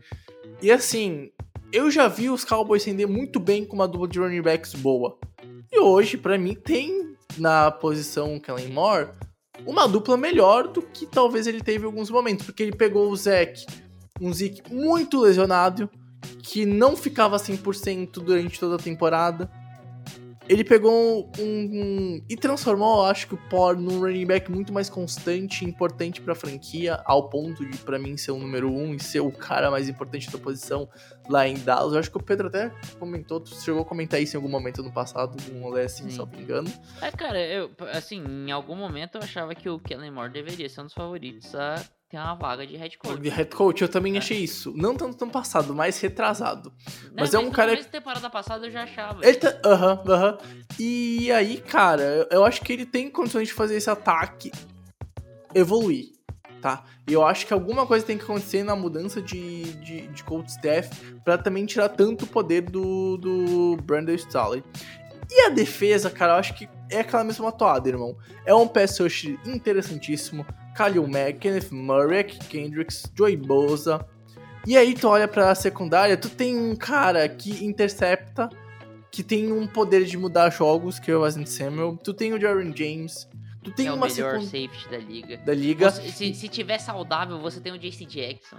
E assim, eu já vi os Cowboys render muito bem com uma dupla de running backs boa. E hoje, pra mim, tem na posição Kellen Moore uma dupla melhor do que talvez ele teve em alguns momentos, porque ele pegou o Zeke, um Zeke muito lesionado, que não ficava 100% durante toda a temporada. Ele pegou um, um- e transformou, eu acho que o Por num running back muito mais constante e importante pra franquia, ao ponto de pra mim ser o número um e ser o cara mais importante da posição lá em Dallas. Eu acho que o Pedro até comentou, chegou a comentar isso em algum momento no passado, um rolê assim, Sim. se eu não me engano. É, cara, eu, assim, em algum momento eu achava que o Kellen Moore deveria ser um dos favoritos a ter uma vaga de head coach. De head coach, eu também É. achei isso. Não tanto no passado, mas retrasado. Né, mas é um cara- da temporada passada eu já achava. Ele tá. Aham, aham. E aí, cara, eu- eu acho que ele tem condições de fazer esse ataque evoluir, tá? E eu acho que alguma coisa tem que acontecer na mudança de, de, de coach staff pra também tirar tanto o poder do, do Brandon Staley. E a defesa, cara, eu acho que é aquela mesma toada, irmão. É um pass rush interessantíssimo. Khalil Mack, Kenneth Murray, Kendricks, Joey Boza. E aí tu olha pra secundária, tu tem um cara que intercepta, que tem um poder de mudar jogos, que é o Asante Samuel. Tu tem o Jaron James. Tu tem é o uma melhor secundária safety da liga. da liga. Se, se tiver saudável, você tem o JC Jackson.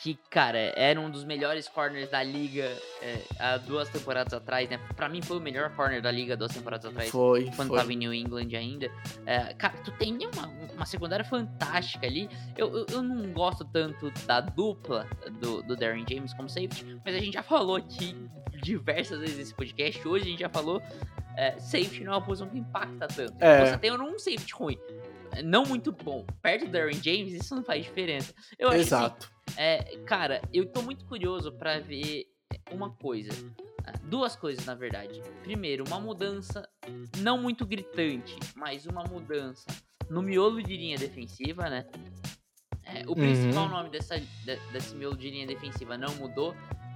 Que, cara, era um dos melhores corners da liga é, há duas temporadas atrás, né? Pra mim foi o melhor corner da liga duas temporadas atrás. Foi, quando foi. tava em New England ainda. É, cara, tu tem uma, uma secundária fantástica ali. Eu, eu, eu não gosto tanto da dupla do, do Darren James como safety, mas a gente já falou aqui diversas vezes nesse podcast. Hoje a gente já falou. É, safety não é uma posição que impacta tanto. É. Você tem um safety ruim. é, Não muito bom. Perto do Darren James, isso não faz diferença. Eu acho que, assim, Exato. é, cara, eu tô muito curioso pra ver uma coisa. Ah, Duas coisas, na verdade. Primeiro, uma mudança não muito gritante, mas uma mudança no miolo de linha defensiva, né? É, o principal Uhum. nome dessa, de- desse miolo de linha defensiva não mudou,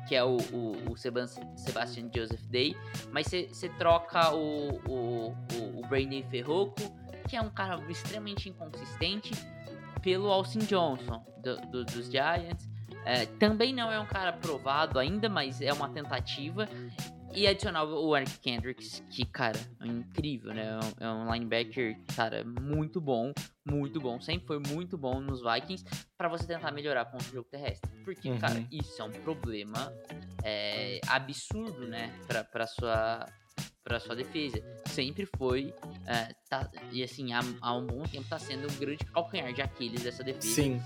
que é o, o, o Sebastian Joseph Day, mas você troca o, o, o, o Brandon Ferroco, que é um cara extremamente inconsistente, pelo Austin Johnson, do- do- dos Giants. É, também não é um cara provado ainda, mas é uma tentativa. E adicionar o Eric Kendricks, que, cara, é incrível, né? É um, é um linebacker, cara, muito bom, muito bom. Sempre foi muito bom nos Vikings pra você tentar melhorar contra o jogo terrestre. Porque, Uhum. cara, isso é um problema é, absurdo, né? Pra, pra sua para sua defesa. Sempre foi, é, tá, e assim, há, há um bom tempo tá sendo um grande calcanhar de Aquiles dessa defesa. Sim.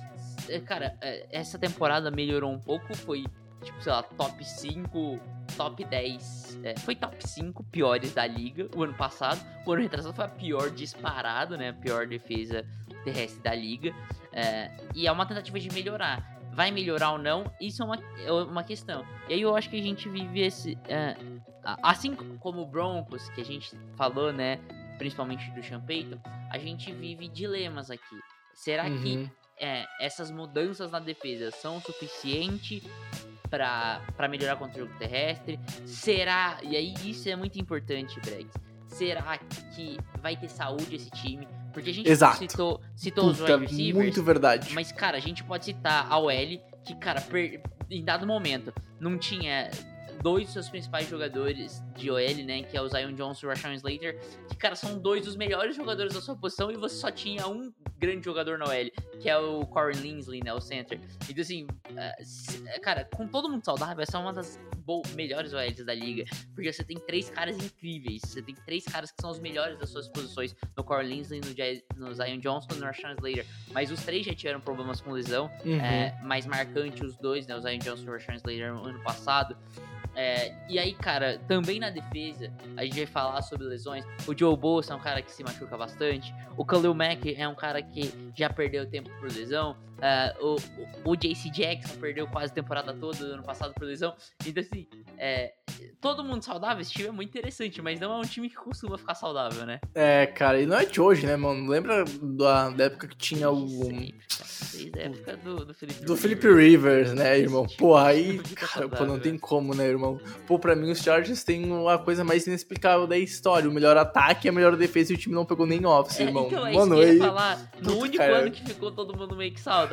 É, Cara, é, essa temporada melhorou um pouco, foi, tipo, sei lá, top 5, top 10. é, foi top 5 piores da liga o ano passado. O ano retrasado foi a pior disparado, né? A pior defesa terrestre da liga. é, e é uma tentativa de melhorar. Vai melhorar ou não? Isso é uma, é uma questão. E aí eu acho que a gente vive esse. é, assim como o Broncos, que a gente falou, né? Principalmente do Payton, a gente vive dilemas aqui. Será que Uhum. é, essas mudanças na defesa são suficientes para melhorar contra o jogo terrestre? Será, e aí isso é muito importante, Bregs, será que vai ter saúde esse time? Porque a gente Exato. citou, citou os Puta, wide receivers, muito verdade. mas, cara, a gente pode citar a OL, que, cara, per- em dado momento, não tinha dois dos seus principais jogadores de OL, né? Que é o Zion Johnson e o Rashawn Slater. Que, cara, são dois dos melhores jogadores da sua posição e você só tinha um grande jogador na OL, que é o Corey Linsley, né? O center. Então, assim, eh, cara, com todo mundo saudável, essa é uma das melhores OLs da liga. Porque você tem três caras incríveis. Você tem três caras que são os melhores das suas posições. No Corey Linsley, no, no Zion Johnson e no Rashawn Slater. Mas os três já tiveram problemas com lesão. Uhum. É, mais marcante os dois, né? O Zion Johnson e o Rashawn Slater no ano passado. É, e aí, cara, também na defesa, a gente vai falar sobre lesões. O Joe Bolsa é um cara que se machuca bastante. O Khalil Mack é um cara que já perdeu tempo por lesão. É, o, o, JC Jackson perdeu quase a temporada toda ano passado por lesão. Então, assim, é, todo mundo saudável, esse time é muito interessante, mas não é um time que costuma ficar saudável, né? É, cara, e não é de hoje, né, mano? Lembra da, da época que tinha o. Sempre. Desde a época do, do Felipe Do Felipe Rivers, né, irmão? Pô, time aí, cara, pô, não tem velho. como, né, irmão? Pô, pra mim os Chargers têm a coisa mais inexplicável da história. O melhor ataque, a melhor defesa e o time não pegou nem office, É, irmão. então, é Mano, isso que eu aí. ia falar. No único cara. ano que ficou todo mundo meio que saudável,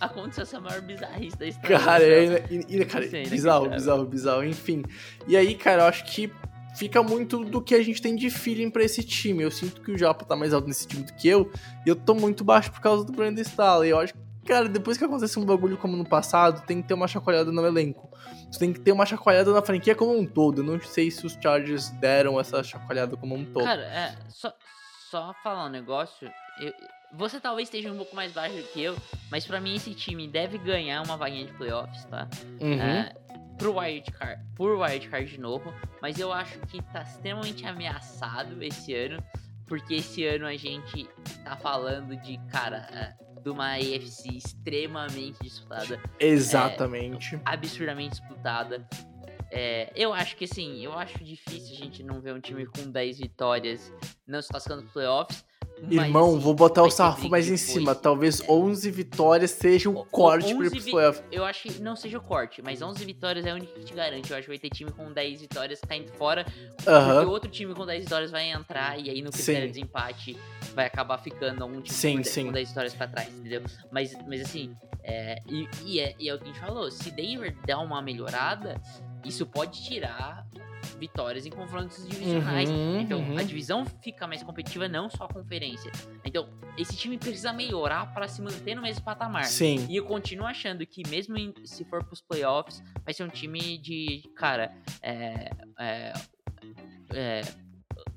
aconteceu essa maior bizarrice da história. Cara, é, ina- ina- cara, é bizarro, bizarro, bizarro, enfim. E aí, cara, eu acho que fica muito do que a gente tem de feeling pra esse time. Eu sinto que o Japa tá mais alto nesse time do que eu, e eu tô muito baixo por causa do Brandon Staley. Eu acho que, cara, depois que acontece um bagulho como no passado, tem que ter uma chacoalhada no elenco. Você tem que ter uma chacoalhada na franquia como um todo. Eu não sei se os Chargers deram essa chacoalhada como um todo. Cara, é, só, só falar um negócio. eu- você talvez esteja um pouco mais baixo do que eu, mas pra mim esse time deve ganhar uma vaguinha de playoffs, tá? Uhum. É, pro wildcard, por wildcard de novo, mas eu acho que tá extremamente ameaçado esse ano, porque esse ano a gente tá falando de, cara, é, de uma AFC extremamente disputada, Exatamente. absurdamente disputada. É, eu acho que assim, eu acho difícil a gente não ver um time com 10 vitórias não se classificando nos playoffs. Mas, Irmão, vou botar o sarrafo mais em cima. Talvez 11 vitórias seja um O- o- corte pra ir 11 pros vi- playoffs. Eu acho que não seja o corte, mas 11 vitórias é a única que te garante. Eu acho que vai ter time com 10 vitórias caindo fora, porque o Aham. outro time com 10 vitórias vai entrar e aí no critério de desempate vai acabar ficando algum time Sim, com, 10, sim. com 10 vitórias pra trás, entendeu? Mas, mas assim, é, e, e é, e é o que a gente falou, se Denver der uma melhorada, isso pode tirar vitórias em confrontos divisionais. Uhum, então, uhum. a divisão fica mais competitiva, não só a conferência. Então, esse time precisa melhorar para se manter no mesmo patamar. Sim. E eu continuo achando que, mesmo em- se for pros playoffs, vai ser um time de, cara, é. É. é,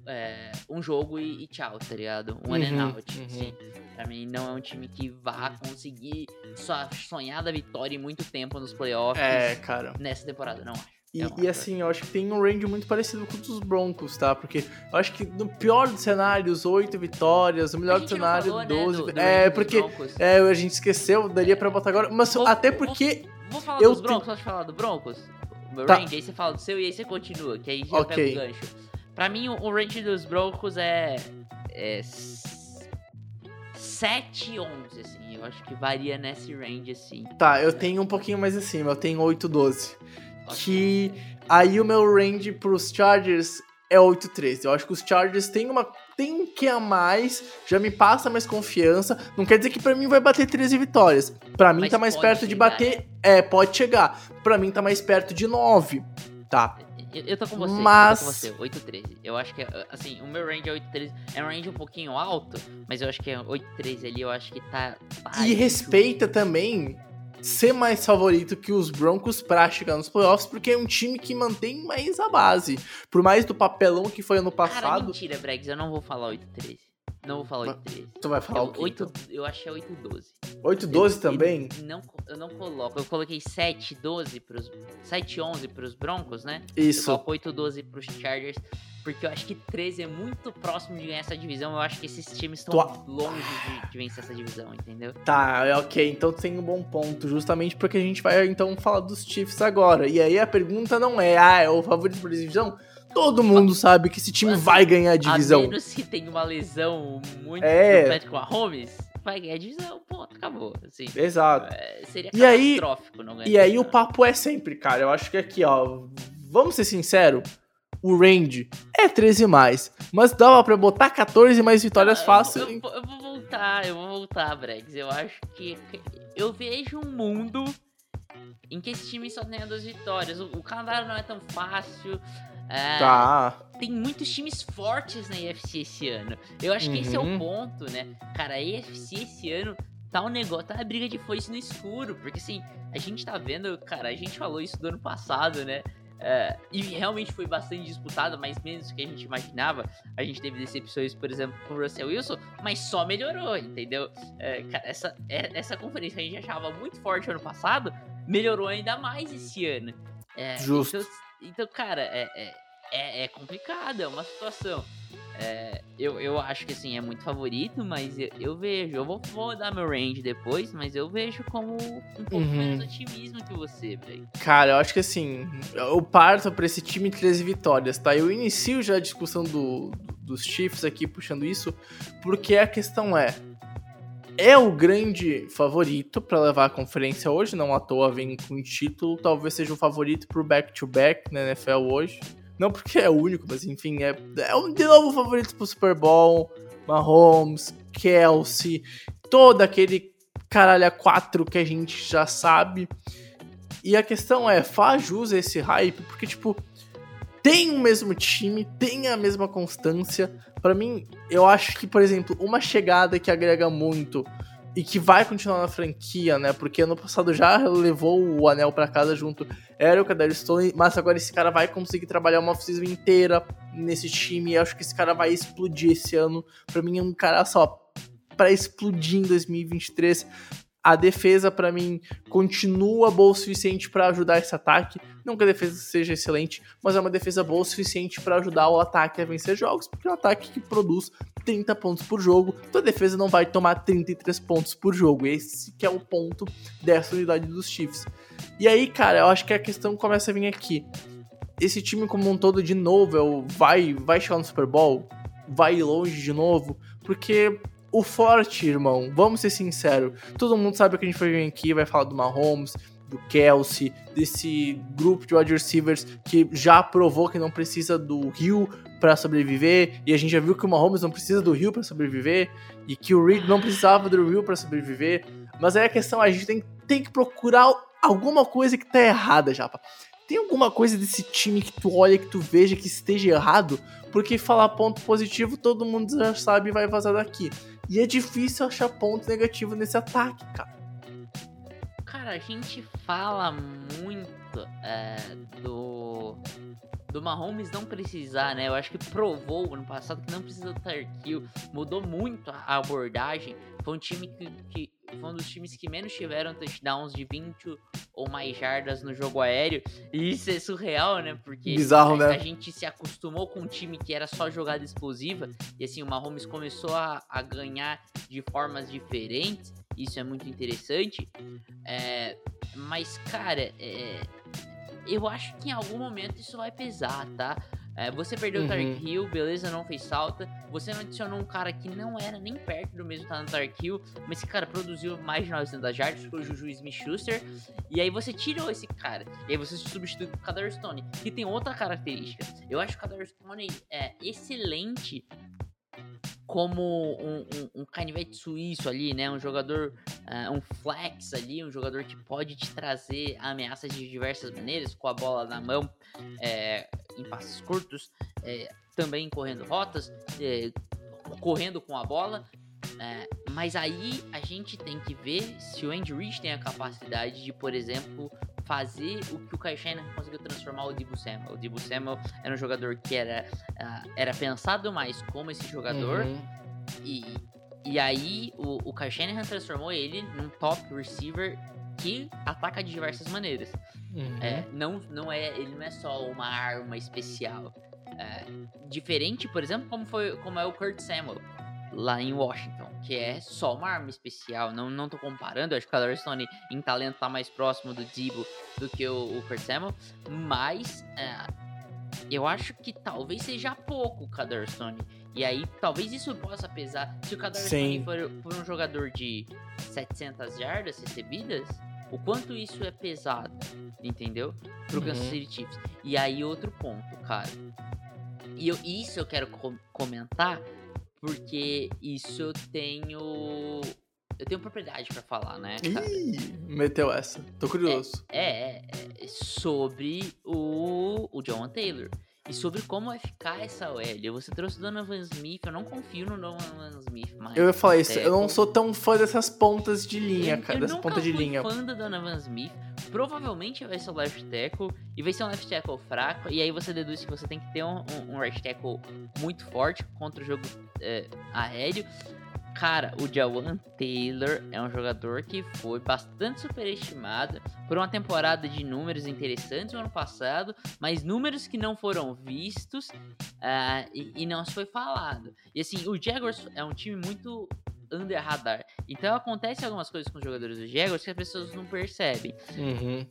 é, um jogo e, e tchau, tá ligado? Um in and Uhum, out. uhum. Assim. Pra mim, não é um time que vá conseguir sua sonhada vitória em muito tempo nos playoffs É, cara. nessa temporada, não acho. E, Eu e acho. assim, eu acho que tem um range muito parecido com o dos Broncos, tá? Porque eu acho que no pior dos cenários, 8 vitórias, o A melhor do cenário, falou, né, 12. do- do é, porque é, a gente esqueceu, daria pra botar agora. Mas Vou- até vou- porque. Vou falar Eu dos te- Broncos, posso falar do Broncos? O meu Tá. range, aí você fala do seu e aí você continua, que aí já Ok. pega o gancho. Pra mim, o, o range dos Broncos é. é 7 11, assim. Eu acho que varia nesse range, assim. Tá, eu tenho um pouquinho mais acima, eu tenho 8, 12. Que aí o meu range pros Chargers é 8, 13. Eu acho que os Chargers têm uma. Tem um que a mais, já me passa mais confiança. Não quer dizer que pra mim vai bater 13 vitórias. Pra mim Mas tá mais perto de chegar, bater. É, pode chegar. Pra mim tá mais perto de 9. Tá. Eu, eu tô com você, Mas- eu tô com você, 8 13. Eu acho que, assim, o meu range é 8 13. É um range um pouquinho alto, mas eu acho que é 8 13 ali, eu acho que tá. tá E respeita também ser mais favorito que os Broncos pra chegar nos playoffs, porque é um time que mantém mais a base. Por mais do papelão que foi ano Cara, passado. mentira, Bregs, eu não vou falar 8 13. Não vou falar 8 13. Tu vai falar Eu, o quê? 8, então? eu achei 8 12. 8, 12 Eu- também? eu Não, eu não coloco. Eu coloquei 7, 12 pros. 7, 11 pros Broncos, né? Eu Isso. coloco 8, 12 pros Chargers. Porque eu acho que 13 é muito próximo de ganhar essa divisão. Eu acho que esses times estão longe de, de vencer essa divisão, entendeu? Tá, é ok. Então tem um bom ponto. Justamente porque a gente vai então falar dos Chiefs agora. E aí a pergunta não é, ah, é o favorito por divisão? Todo mundo sabe que esse time Assim, vai ganhar a A divisão. menos que tenha uma lesão muito É. do Patrick Mahomes, vai ganhar a divisão. Ponto, acabou. Assim, Exato. é, seria E aí- não ganhar E a aí o papo é sempre, cara. Eu acho que aqui, ó. Vamos ser sinceros. O range é 13 mais. Mas dava pra botar 14 mais vitórias Ah, eu- fácil. Eu, eu vou voltar, eu vou voltar, Bregs. Eu acho que. Eu vejo um mundo em que esse time só tem duas vitórias. O, o calendário não é tão fácil. é, Tá. Tem muitos times fortes na EFC esse ano. Eu acho que esse é o Uhum. ponto, né? Cara, a EFC esse ano tá um negócio, tá uma briga de foice no escuro. Porque assim, a gente tá vendo, cara, a gente falou isso do ano passado, né? É, e realmente foi bastante disputado, mas menos do que a gente imaginava. A gente teve decepções, por exemplo, com o Russell Wilson, mas só melhorou, entendeu? É, cara, essa, é- essa conferência que a gente achava muito forte ano passado, melhorou ainda mais esse ano. Justo. Então, Então, cara, é, é, é, é complicado, é uma situação. É, eu, eu acho que assim, é muito favorito, mas eu, eu vejo, eu vou, vou dar meu range depois, mas eu vejo como um pouco Uhum. menos otimismo que você, velho. Cara, eu acho que assim, eu parto pra esse time 13 vitórias, tá? Eu inicio já a discussão do, dos Chiefs aqui, puxando isso, porque a questão é. É o grande favorito pra levar a conferência hoje, não à toa vem com título, talvez seja o favorito pro back-to-back na NFL hoje. Não porque é único, mas enfim, é, é um, de novo favorito pro Super Bowl, Mahomes, Kelsey, todo aquele caralho a quatro que a gente já sabe. E a questão é, faz jus a esse hype, porque, tipo, tem o mesmo time, tem a mesma constância. Pra mim, eu acho que, por exemplo, uma chegada que agrega muito e que vai continuar na franquia, né? Porque ano passado já levou o anel pra casa junto, Kader Stone, mas agora esse cara vai conseguir trabalhar uma off-season inteira nesse time. E acho que esse cara vai explodir esse ano. Pra mim, é um cara só pra explodir em 2023. A defesa, pra mim, continua boa o suficiente pra ajudar esse ataque. Não que a defesa seja excelente, mas é uma defesa boa o suficiente pra ajudar o ataque a vencer jogos, porque é um ataque que produz 30 pontos por jogo, então a defesa não vai tomar 33 pontos por jogo. Esse que é o ponto dessa unidade dos Chiefs. E aí, cara, eu acho que a questão começa a vir aqui. Esse time como um todo, de novo, é vai, vai chegar no Super Bowl? Vai longe de novo? Porque o forte, irmão, vamos ser sinceros, todo mundo sabe que a gente vir aqui, vai falar do Mahomes, do Kelsey, desse grupo de wide receivers que já provou que não precisa do Hill para sobreviver, e a gente já viu que o Mahomes não precisa do Hill para sobreviver, e que o Reed não precisava do Hill para sobreviver. Mas aí a questão é, a gente tem, tem que procurar alguma coisa que tá errada, Japa. Tem alguma coisa desse time que tu olha, que tu veja que esteja errado? Porque falar ponto positivo todo mundo já sabe e vai vazar daqui. E é difícil achar ponto negativo nesse ataque, cara. Cara, a gente fala muito é, do. Do Mahomes não precisar, né? Eu acho que provou ano passado que não precisa do Tarkill. Mudou muito a abordagem. Foi um time que, que. Foi um dos times que menos tiveram touchdowns de 20 ou mais jardas no jogo aéreo. E isso é surreal, né? Porque Bizarro, a, né? a gente se acostumou com um time que era só jogada explosiva. E assim, o Mahomes começou a, a ganhar de formas diferentes. Isso é muito interessante. É, mas, cara, é, eu acho que em algum momento isso vai pesar, tá? É, você perdeu o Uhum. Tark Hill, beleza, não fez falta. Você não adicionou um cara que não era nem perto do mesmo talento do Tark Hill, mas esse cara produziu mais de 900 jardas, foi o Juju Smith-Schuster. E aí você tirou esse cara. E aí você substitui com o Kadar Stone, que tem outra característica. Eu acho que o Kadar Stone é excelente como um, um, um canivete suíço ali, né? Um jogador, ah, um flex ali, um jogador que pode te trazer ameaças de diversas maneiras, com a bola na mão, é, em passes curtos, é, também correndo rotas, é, correndo com a bola. mas aí a gente tem que ver se o Andy Reid tem a capacidade de, por exemplo, fazer o que o Kai Shanahan conseguiu transformar o Dibu Samuel. O Dibu Samuel era um jogador que era, ah, era pensado mais como esse jogador, Uhum. e, e aí o, o Kyle Shanahan transformou ele num top receiver que ataca de diversas maneiras. Uhum. É, não, não é, ele não é só uma arma especial. É, diferente, por exemplo, como, foi, como é o Kurt Samuel lá em Washington, que é só uma arma especial. Não, não tô comparando, acho que o Kadar Stone em talento tá mais próximo do Debo do que o, o Kurt Samuel, mas é, eu acho que talvez seja pouco o Kadar Stone. E aí, talvez isso possa pesar. Se o Kadar Stone for, for um jogador de 700 jardas recebidas, o quanto isso é pesado, entendeu? Pro Kansas Uhum. City Chiefs. E aí, outro ponto, cara. E eu, isso eu quero com- comentar, porque isso eu tenho. Eu tenho propriedade pra falar, né, cara? Ih, meteu essa. Tô curioso. É, é, é sobre o, o John Taylor. E sobre como vai ficar essa OL. Você trouxe o Donovan Smith, eu não confio no Donovan Smith mais. Eu ia falar isso, eu não sou tão fã dessas pontas de linha, Eu- cara. eu Dessa nunca ponta de linha. fã do Donovan Smith. Provavelmente vai ser o left tackle. E vai ser um left tackle fraco. E aí você deduz que você tem que ter um, um, um right tackle muito forte contra o jogo é, aéreo. Cara, o Jawan Taylor é um jogador que foi bastante superestimado por uma temporada de números interessantes no ano passado, mas números que não foram vistos uh, e, e, não se foi falado. E assim, o Jaguars é um time muito under radar. Então acontece algumas coisas com os jogadores do Jaguars que as pessoas não percebem. Uhum.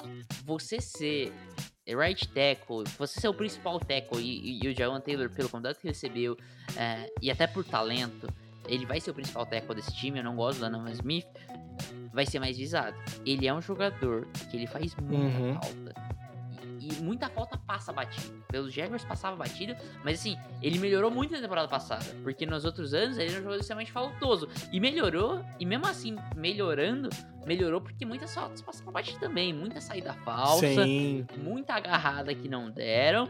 Você ser right tackle, você ser o principal tackle e, e, e o Jawan Taylor, pelo contrato que recebeu, uh, e até por talento, ele vai ser o principal tackle desse time, eu não gosto do Anam Smith, vai ser mais visado. Ele é um jogador que ele faz muita uhum. falta. E, muita falta passa batido. Pelos Jaguars passava batido, mas assim, ele melhorou muito na temporada passada. Porque nos outros anos ele era um jogador extremamente faltoso. E melhorou, e mesmo assim, melhorando, melhorou porque muitas faltas passavam batido também. Muita saída falsa, Sim. muita agarrada que não deram.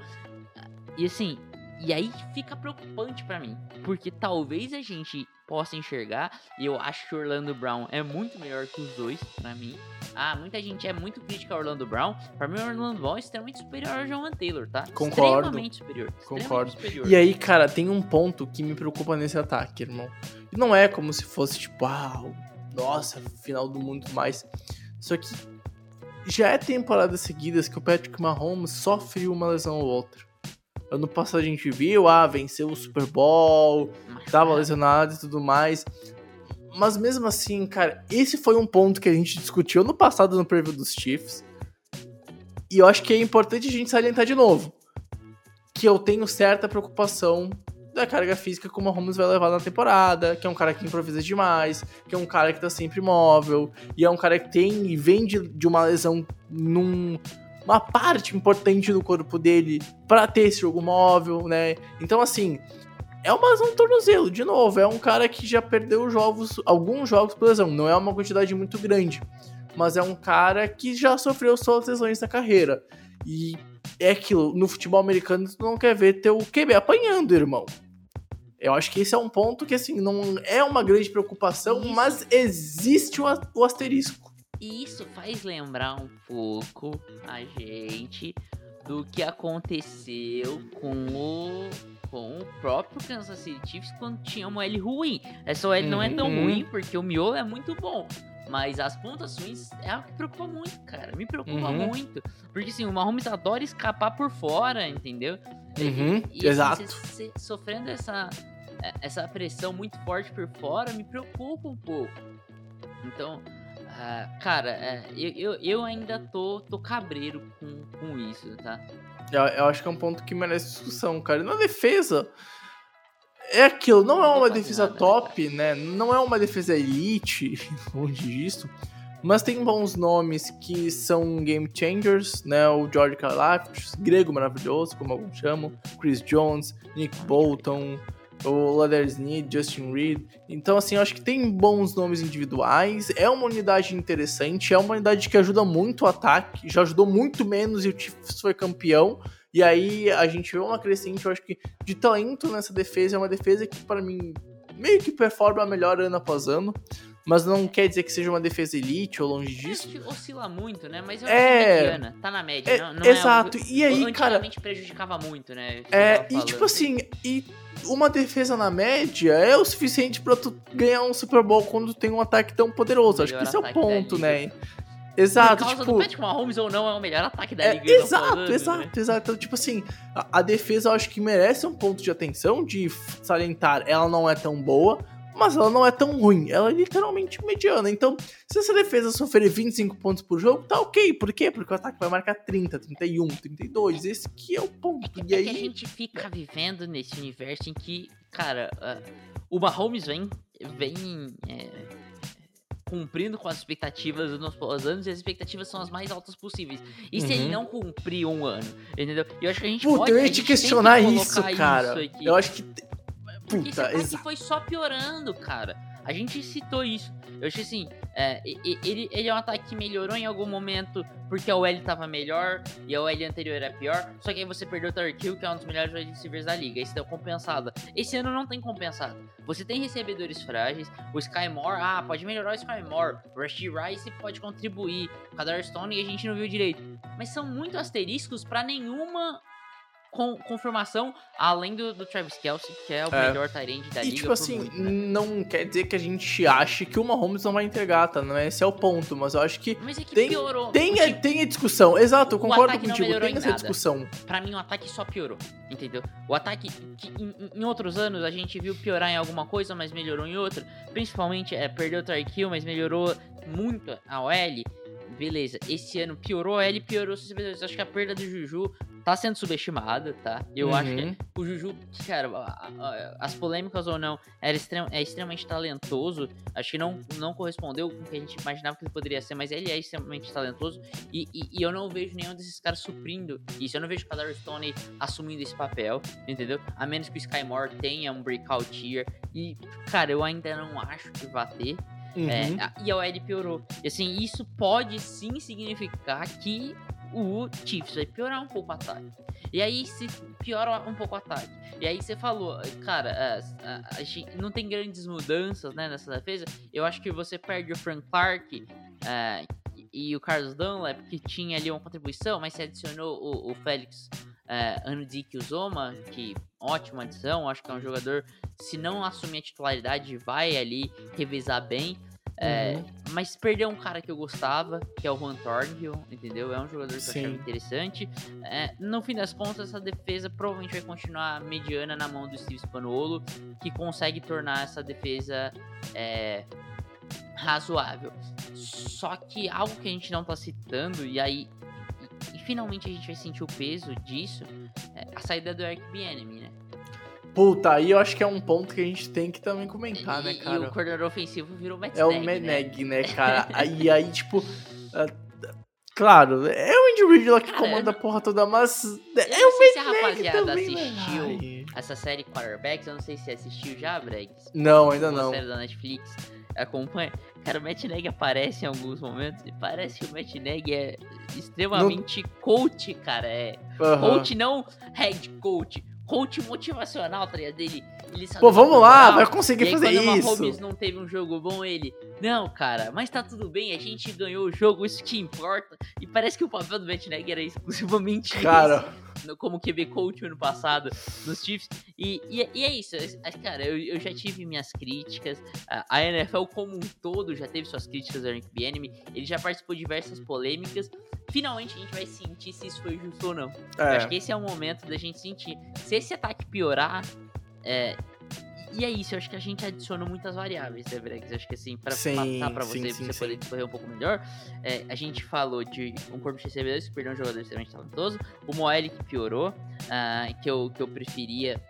E assim, e aí fica preocupante para mim, porque talvez a gente possa enxergar, e eu acho que Orlando Brown é muito melhor que os dois, para mim. Ah, muita gente é muito crítica ao Orlando Brown. Para mim, o Orlando Brown é extremamente superior ao John Taylor, tá? Concordo. Extremamente superior. Concordo. superior. E aí, cara, tem um ponto que me preocupa nesse ataque, irmão. E não é como se fosse tipo, ah, nossa, final do mundo mais. Só que já é temporadas seguidas que o Patrick Mahomes sofre uma lesão ou outra. Ano passado a gente viu, ah, venceu o Super Bowl, tava lesionado e tudo mais. Mas mesmo assim, cara, esse foi um ponto que a gente discutiu no passado no preview dos Chiefs. E eu acho que é importante a gente salientar de novo. Que eu tenho certa preocupação da carga física que o Mahomes vai levar na temporada, que é um cara que improvisa demais, que é um cara que tá sempre móvel, e é um cara que tem e vem de, de uma lesão num uma parte importante do corpo dele para ter esse jogo móvel, né? Então, assim, é no tornozelo, de novo, é um cara que já perdeu jogos, alguns jogos por lesão, não é uma quantidade muito grande, mas é um cara que já sofreu suas lesões na carreira. E é aquilo, no futebol americano tu não quer ver teu QB apanhando, irmão. Eu acho que esse é um ponto que, assim, não é uma grande preocupação, mas existe o asterisco. E isso faz lembrar um pouco a gente do que aconteceu com o com o próprio Kansas City Chiefs quando tinha uma L ruim. Essa OL uhum. não é tão uhum. ruim porque o miolo é muito bom. Mas as pontas ruins é algo que preocupa muito, cara. Me preocupa uhum. muito. Porque assim, o Mahomes adora escapar por fora, entendeu? Uhum. E, e, Exato. Assim, sofrendo essa, essa pressão muito forte por fora, me preocupa um pouco. Então, ah, cara, é, eu, eu, eu, ainda tô, tô cabreiro com, com isso, tá? Eu, eu, acho que é um ponto que merece discussão, cara. E na defesa, é aquilo, não, é uma defesa nada, né, top, né? Não é uma defesa elite, longe disso. Mas tem bons nomes que são game changers, né? O George Karlaftis, grego maravilhoso, como alguns chamam, Chris Jones, Nick Bolton, o Ladersney, Justin Reed. Então, assim, eu acho que tem bons nomes individuais. É uma unidade interessante, é uma unidade que ajuda muito o ataque. Já ajudou muito menos e o Chiefs foi campeão. E aí a gente vê uma crescente, eu acho que, de talento nessa defesa. É uma defesa que, para mim, meio que performa melhor ano após ano. Mas não quer dizer que seja uma defesa elite ou longe disso. Acho que oscila muito, né? Mas eu acho é, é mediana, tá na média. É, não, não é exato. É algo... E aí, cara. prejudicava muito, né? É, e tipo assim, e uma defesa na média é o suficiente para tu ganhar um Super Bowl quando tu tem um ataque tão poderoso. Acho que esse é o ponto, né? Exato, Por causa tipo. Do Patrick Mahomes ou não é o melhor ataque da é, liga. Exato, falando, exato, né? exato. Então, tipo assim, a, a, defesa eu acho que merece um ponto de atenção, de salientar. Ela não é tão boa, mas ela não é tão ruim, ela é literalmente mediana. Então, se essa defesa sofrer 25 pontos por jogo, tá ok. Por quê? Porque o ataque vai marcar 30, 31, 32. Esse que é o ponto. É e aí... É que a gente fica vivendo nesse universo em que, cara, uh, o Mahomes vem, vem é, cumprindo com as expectativas nos últimos anos e as expectativas são as mais altas possíveis. E se uhum. ele não cumprir um ano, entendeu? Eu acho que a gente Puta, pode. Eu ia te questionar isso, cara. Isso eu acho que porque Puta, esse ataque foi só piorando, cara. A gente citou isso. Eu achei assim, é, ele, ele é um ataque que melhorou em algum momento porque a OL tava melhor e a OL anterior era pior. Só que aí você perdeu o Tyreek Hill, que é um dos melhores receivers da liga. Esse deu compensado. Esse ano não tem compensado. Você tem recebedores frágeis. O Sky Moore, ah, pode melhorar o Sky Moore. O Rushy Rice pode contribuir. O Kadar Stone e a gente não viu direito. Mas são muito asteriscos para nenhuma com, confirmação, além do, do Travis Kelsey, que é o É. melhor Tyrande da E liga. tipo por assim, muito, né? não quer dizer que a gente ache que o Mahomes não vai entregar, tá? Não é esse é o ponto, mas eu acho que Mas é que tem- piorou. tem, O a- time- tem a discussão. Exato, eu concordo contigo, tem em essa nada. discussão. Pra mim, o ataque só piorou, entendeu? O ataque, que em, em outros anos, a gente viu piorar em alguma coisa, mas melhorou em outra. Principalmente, é, perdeu o Hill, mas melhorou muito a OL. Beleza, esse ano piorou a OL e piorou os recebedores. Acho que a perda do Juju tá sendo subestimada, tá? Eu acho que Uhum. o Juju, cara, as polêmicas ou não, era extrem- é extremamente talentoso. Acho que não, não correspondeu com o que a gente imaginava que ele poderia ser, mas ele é extremamente talentoso. E, e- e eu não vejo nenhum desses caras suprindo isso. Eu não vejo o Kadar Stone assumindo esse papel, entendeu? A menos que o Sky Moore tenha um breakout year. E, cara, eu ainda não acho que vai ter. Uhum. É, e a OL piorou. E assim, isso pode sim significar que o Chiefs vai piorar um pouco o ataque. E aí, se piora um pouco o ataque. E aí, você falou, cara, a, a- a gente não tem grandes mudanças né, nessa defesa. Eu acho que você perde o Frank Clark é, e o Carlos Dunlap, que tinha ali uma contribuição, mas você adicionou o, o Félix é, Anudik Uzoma, que ótima adição. Acho que é um jogador, se não assumir a titularidade, vai ali revisar bem. É, Uhum. Mas perdeu um cara que eu gostava, que é o Juan Thornhill, entendeu? É um jogador que eu Sim. achava interessante. É, no fim das contas, essa defesa provavelmente vai continuar mediana na mão do Steve Spanuolo, que consegue tornar essa defesa é, razoável. Só que algo que a gente não tá citando, e aí e, e finalmente a gente vai sentir o peso disso, é a saída do Eric Bieniemy, né? Puta, aí eu acho que é um ponto que a gente tem que também comentar, e, né, e cara? o coordenador ofensivo virou o Matt É o Nagy, né? Meneg, né, cara? E aí, tipo. ah, Claro, é o Andy Reid lá que Cara, comanda a porra toda, mas. Eu É não o sei se a Meneg rapaziada também, né? assistiu Ai. essa série Quarterbacks, eu não sei se assistiu já, Bregs. Não, ainda Uma não. série da Netflix. Acompanha. Cara, o Matt Nagy aparece em alguns momentos e parece que o Matt Nagy é extremamente coach, cara. É Aham. coach não head coach. Coach motivacional, tá ligado? Ele, ele Pô, vamos lá, moral. vai conseguir aí, fazer quando o isso. Mahomes não teve um jogo bom, ele. Não, cara, mas tá tudo bem, a gente ganhou o jogo, isso que importa. E parece que o papel do Matt Nagy era exclusivamente Cara, esse, no- como QB coach ano passado nos Chiefs. E, e, e é isso, cara, eu, eu já tive minhas críticas. A, NFL como um todo já teve suas críticas ao Eric Bieniemy. Ele já participou de diversas polêmicas. Finalmente a gente vai sentir se isso foi justo ou não. Eu acho é. que esse é o momento da gente sentir. Se esse ataque piorar, é, e é isso, eu acho que a gente adiciona muitas variáveis, né, Brex? Acho que assim, pra Sim, passar pra você, sim, pra sim, você sim. poder discorrer um pouco melhor, é, a gente falou de um corpo de recebedores que perdeu um jogador extremamente talentoso, o Moelle que piorou, ah, que, eu, que eu preferia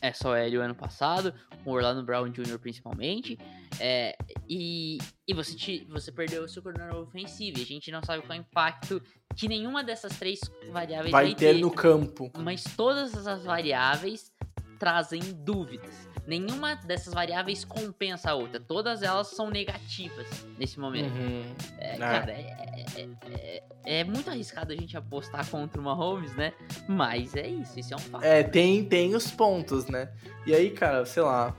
é só ele o ano passado, com o Orlando Brown Jr. principalmente, é, e, e você, te, você perdeu o seu coordenador ofensivo, e a gente não sabe qual é o impacto que nenhuma dessas três variáveis Vai ter no campo. mas todas essas variáveis trazem dúvidas. Nenhuma dessas variáveis compensa a outra. Todas elas são negativas nesse momento. Uhum. É, É. Cara, é, é- é- é muito arriscado a gente apostar contra uma Holmes, né? Mas é isso, isso é um fato. É, tem, tem os pontos, né? E aí, cara, sei lá.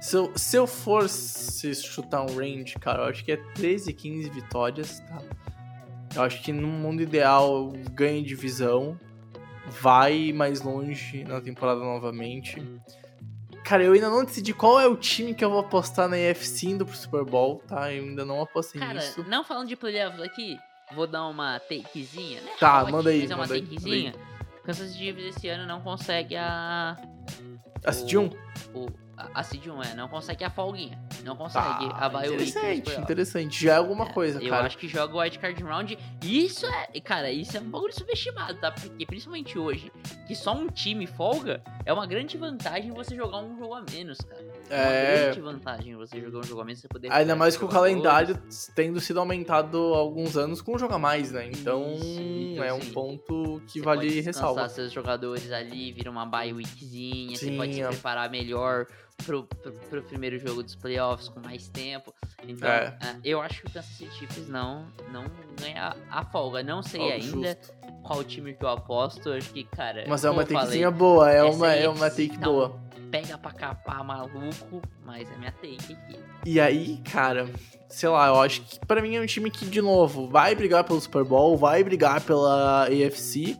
Se eu, se eu fosse chutar um range, cara, eu acho que é 13, 15 vitórias, tá? Eu acho que no mundo ideal ganha divisão, vai mais longe na temporada novamente. Cara, eu ainda não decidi qual é o time que eu vou apostar na EFC indo pro Super Bowl, tá? Eu ainda não apostei Cara, nisso. não falando de playoffs aqui, vou dar uma takezinha, né? Tá, manda aí, mas é uma manda aí, manda takezinha. Kansas City esse ano não consegue a. Assistiu um? O, a, 1, é, não consegue a folguinha. Não consegue Tá, a nos interessante, interessante. Já é alguma coisa, Eu cara. acho que joga o Wild Card Round. E isso é, cara, isso é um bagulho subestimado, tá? Porque principalmente hoje, que só um time folga, é uma grande vantagem você jogar um jogo a menos, cara. É uma É. grande vantagem você jogar um jogo a menos, você poder. Ainda mais com o calendário tendo sido aumentado há alguns anos com um jogo a mais, né? Então, Isso, então, é um assim, ponto que Você vale pode ressalva. seus jogadores ali, vira uma bye weekzinha, você Sim, pode se é. preparar melhor pro, pro, pro primeiro jogo dos playoffs com mais tempo. Então, É. ah, eu acho que o Kansas City Chiefs não, não ganha a folga. Não sei Algo ainda justo. qual time que eu aposto. Acho que, cara. Mas é uma takezinha boa, é uma, aí é uma take tá boa. Pega pra capar maluco, mas é minha take aqui. E aí, cara, sei lá, eu acho que pra mim é um time que, de novo, vai brigar pelo Super Bowl, vai brigar pela AFC,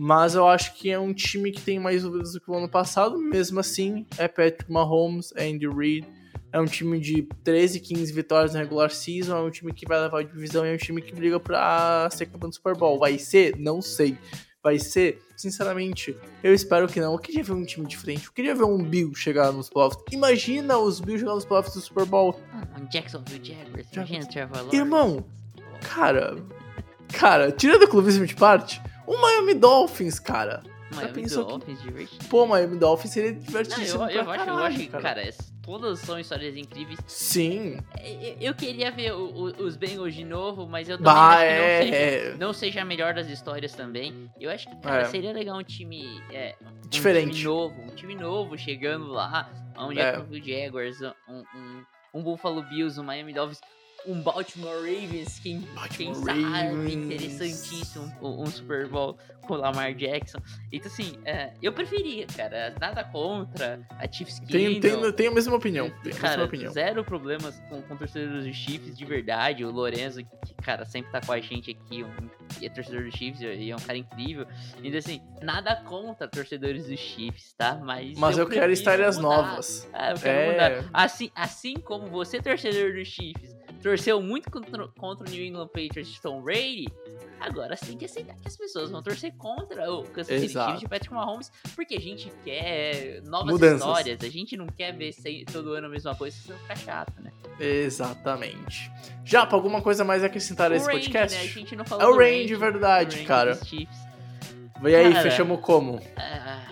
Mas eu acho que é um time que tem mais dúvidas do que o ano passado. Mesmo assim, é Patrick Mahomes, Andy Reid. É um time de 13, 15 vitórias na regular season. É um time que vai levar a divisão. É um time que briga pra ser campeão do Super Bowl. Vai ser? Não sei. Vai ser? Sinceramente, eu espero que não. Eu queria ver um time diferente. Eu queria ver um Bill chegar nos playoffs. Imagina os Bills chegar nos playoffs do Super Bowl. Um Jacksonville Jaguars, imagina Trevor Lawrence. Irmão, cara. Cara, tira do clubismo de parte. O Miami Dolphins, cara. Miami pensou que- Dolphins, divertido. Pô, Miami Dolphins seria Não, divertidíssimo. eu, eu pra acho, eu acho que, cara, es- todas são histórias incríveis. Sim. Eu, eu queria ver o- o- os Bengals de novo, mas eu também Bah, acho que não, é, seja, é. não seja a melhor das histórias também. Eu acho que, cara, É. seria legal um time. é, um Diferente. time novo, um time novo chegando lá. Um É. Jacksonville Jaguars, um, um, um Buffalo Bills, um Miami Dolphins. Um Baltimore Ravens, quem, quem Baltimore sabe, Ravens. interessantíssimo, um, um Super Bowl com o Lamar Jackson. Então, assim, é, eu preferia, cara, nada contra a Chiefs Kingdom. tenho, tenho a mesma opinião. Tenho a mesma Cara, opinião. zero problemas com, com torcedores dos Chiefs, de verdade. O Lorenzo, que, cara, sempre tá com a gente aqui, um, e é torcedor dos Chiefs, e é um cara incrível. Então, assim, nada contra torcedores dos Chiefs, tá? Mas, Mas eu, quero prefiro histórias mudar. novas. Ah, eu quero É. mudar. Assim, assim como você, torcedor dos Chiefs, torceu muito contra, contra o New England Patriots de Tom Brady, agora tem que aceitar que as pessoas vão torcer contra o Kansas City. Chiefs de Patrick Mahomes, porque a gente quer novas Mudanças. histórias, a gente não quer ver todo ano a mesma coisa, senão fica chato, né? Exatamente. Japa, alguma coisa mais a acrescentar a esse o range, podcast? né? A gente não falou É o do range, verdade, range cara. E aí, Cara. fechamos como? Ah,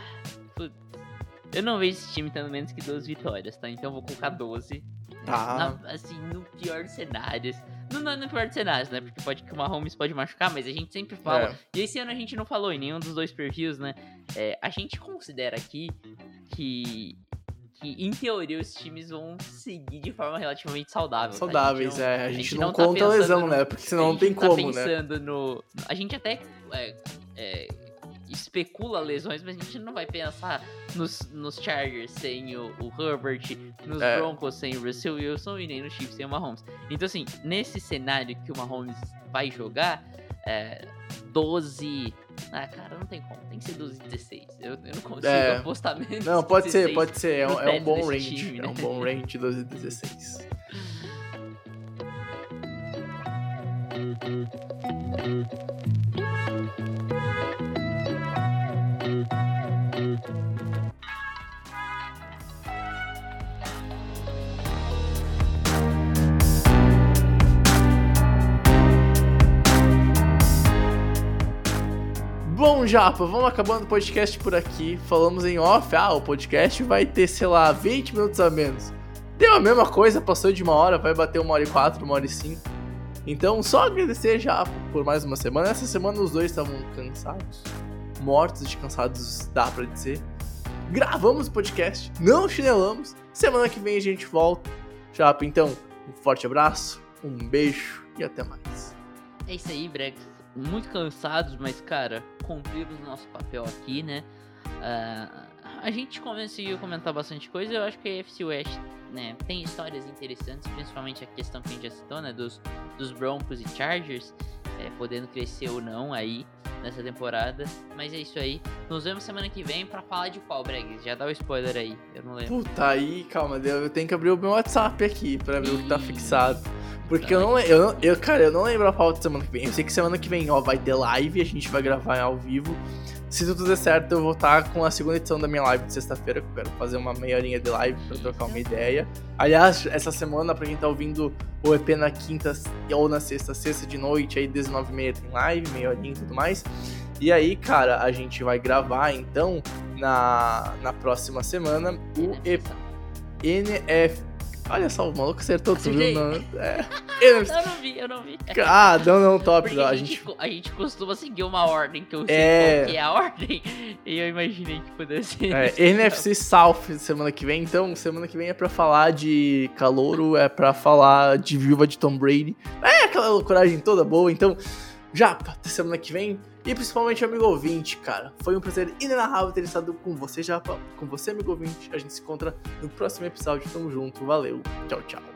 eu não vejo esse time tendo menos que 12 vitórias, tá? Então eu vou colocar 12. Tá. Na- assim, no pior dos cenários. Não, não é no pior dos cenários, né? Porque pode que o Mahomes pode machucar, mas a gente sempre fala. É. E esse ano a gente não falou em nenhum dos dois previews, né? É, a gente considera aqui que. Que em teoria os times vão seguir de forma relativamente saudável. tá? A gente Saudáveis, não- é. A gente, não, tá conta a pensando lesão, no- né? Porque senão a não gente tem tá como, né? pensando no. A gente até é, é, especula lesões, mas a gente não vai pensar nos, nos Chargers sem o, o Herbert, nos É. Broncos sem o Russell Wilson e nem nos Chiefs sem o Mahomes. Então, assim, nesse cenário que o Mahomes vai jogar, é, 12. Ah, cara, não tem como. Tem que ser 12 e 16. Eu, eu não consigo É. apostar menos. Não, de pode ser, 16. pode ser. É, no um- é um teto bom desse range. time, É né? um bom range 12 e 16. Bom, Japa, vamos acabando o podcast por aqui. Falamos em off. Ah, o podcast vai ter, sei lá, 20 minutos a menos. Deu a mesma coisa, passou de uma hora, vai bater uma hora e quatro, uma hora e cinco. Então, só agradecer já por mais uma semana. Essa semana os dois estavam cansados. Mortos de cansados, dá pra dizer. Gravamos o podcast, não chinelamos. Semana que vem a gente volta. Japa, então, um forte abraço, um beijo e até mais. É isso aí, Brex. Muito cansados, mas, cara, cumprimos nosso papel aqui, né? Ah, a gente conseguiu comentar bastante coisa. Eu acho que a FC West né, tem histórias interessantes, principalmente a questão que a gente já citou, né? Dos, dos Broncos e Chargers, é, podendo crescer ou não aí nessa temporada. Mas é isso aí. Nos vemos semana que vem pra falar de qual, Bregs? Já dá o spoiler aí. Eu não lembro. Puta, aí, calma, eu tenho que abrir o meu WhatsApp aqui pra ver o que tá fixado. Porque Tá eu não, le- eu não, eu, cara, eu não lembro a pauta semana que vem. Eu sei que semana que vem, ó, vai ter live, a gente vai gravar ao vivo. Se tudo der certo, eu vou estar com a segunda edição da minha live de sexta-feira, que eu quero fazer uma meia horinha de live pra trocar uma ideia. Aliás, essa semana, pra quem tá ouvindo o EP na quinta ou na sexta, sexta de noite, aí 19h30 tem live, meia horinha e tudo mais. E aí, cara, a gente vai gravar, então, na, na próxima semana, o EP NF. Olha só, o maluco acertou tudo. Não, é. Eu não vi, eu não vi. Ah, não, não, top. A, a gente, a gente costuma seguir uma ordem que eu sei É. qual que é a ordem. E eu imaginei que pudesse ser. É, NFC South semana que vem, então semana que vem é pra falar de calouro, é pra falar de viúva de Tom Brady. É aquela loucuragem toda boa, então já até semana que vem. E principalmente amigo ouvinte, cara. Foi um prazer inenarrável ter estado com você, já com você, amigo ouvinte. A gente se encontra no próximo episódio. Tamo junto, valeu, tchau, tchau.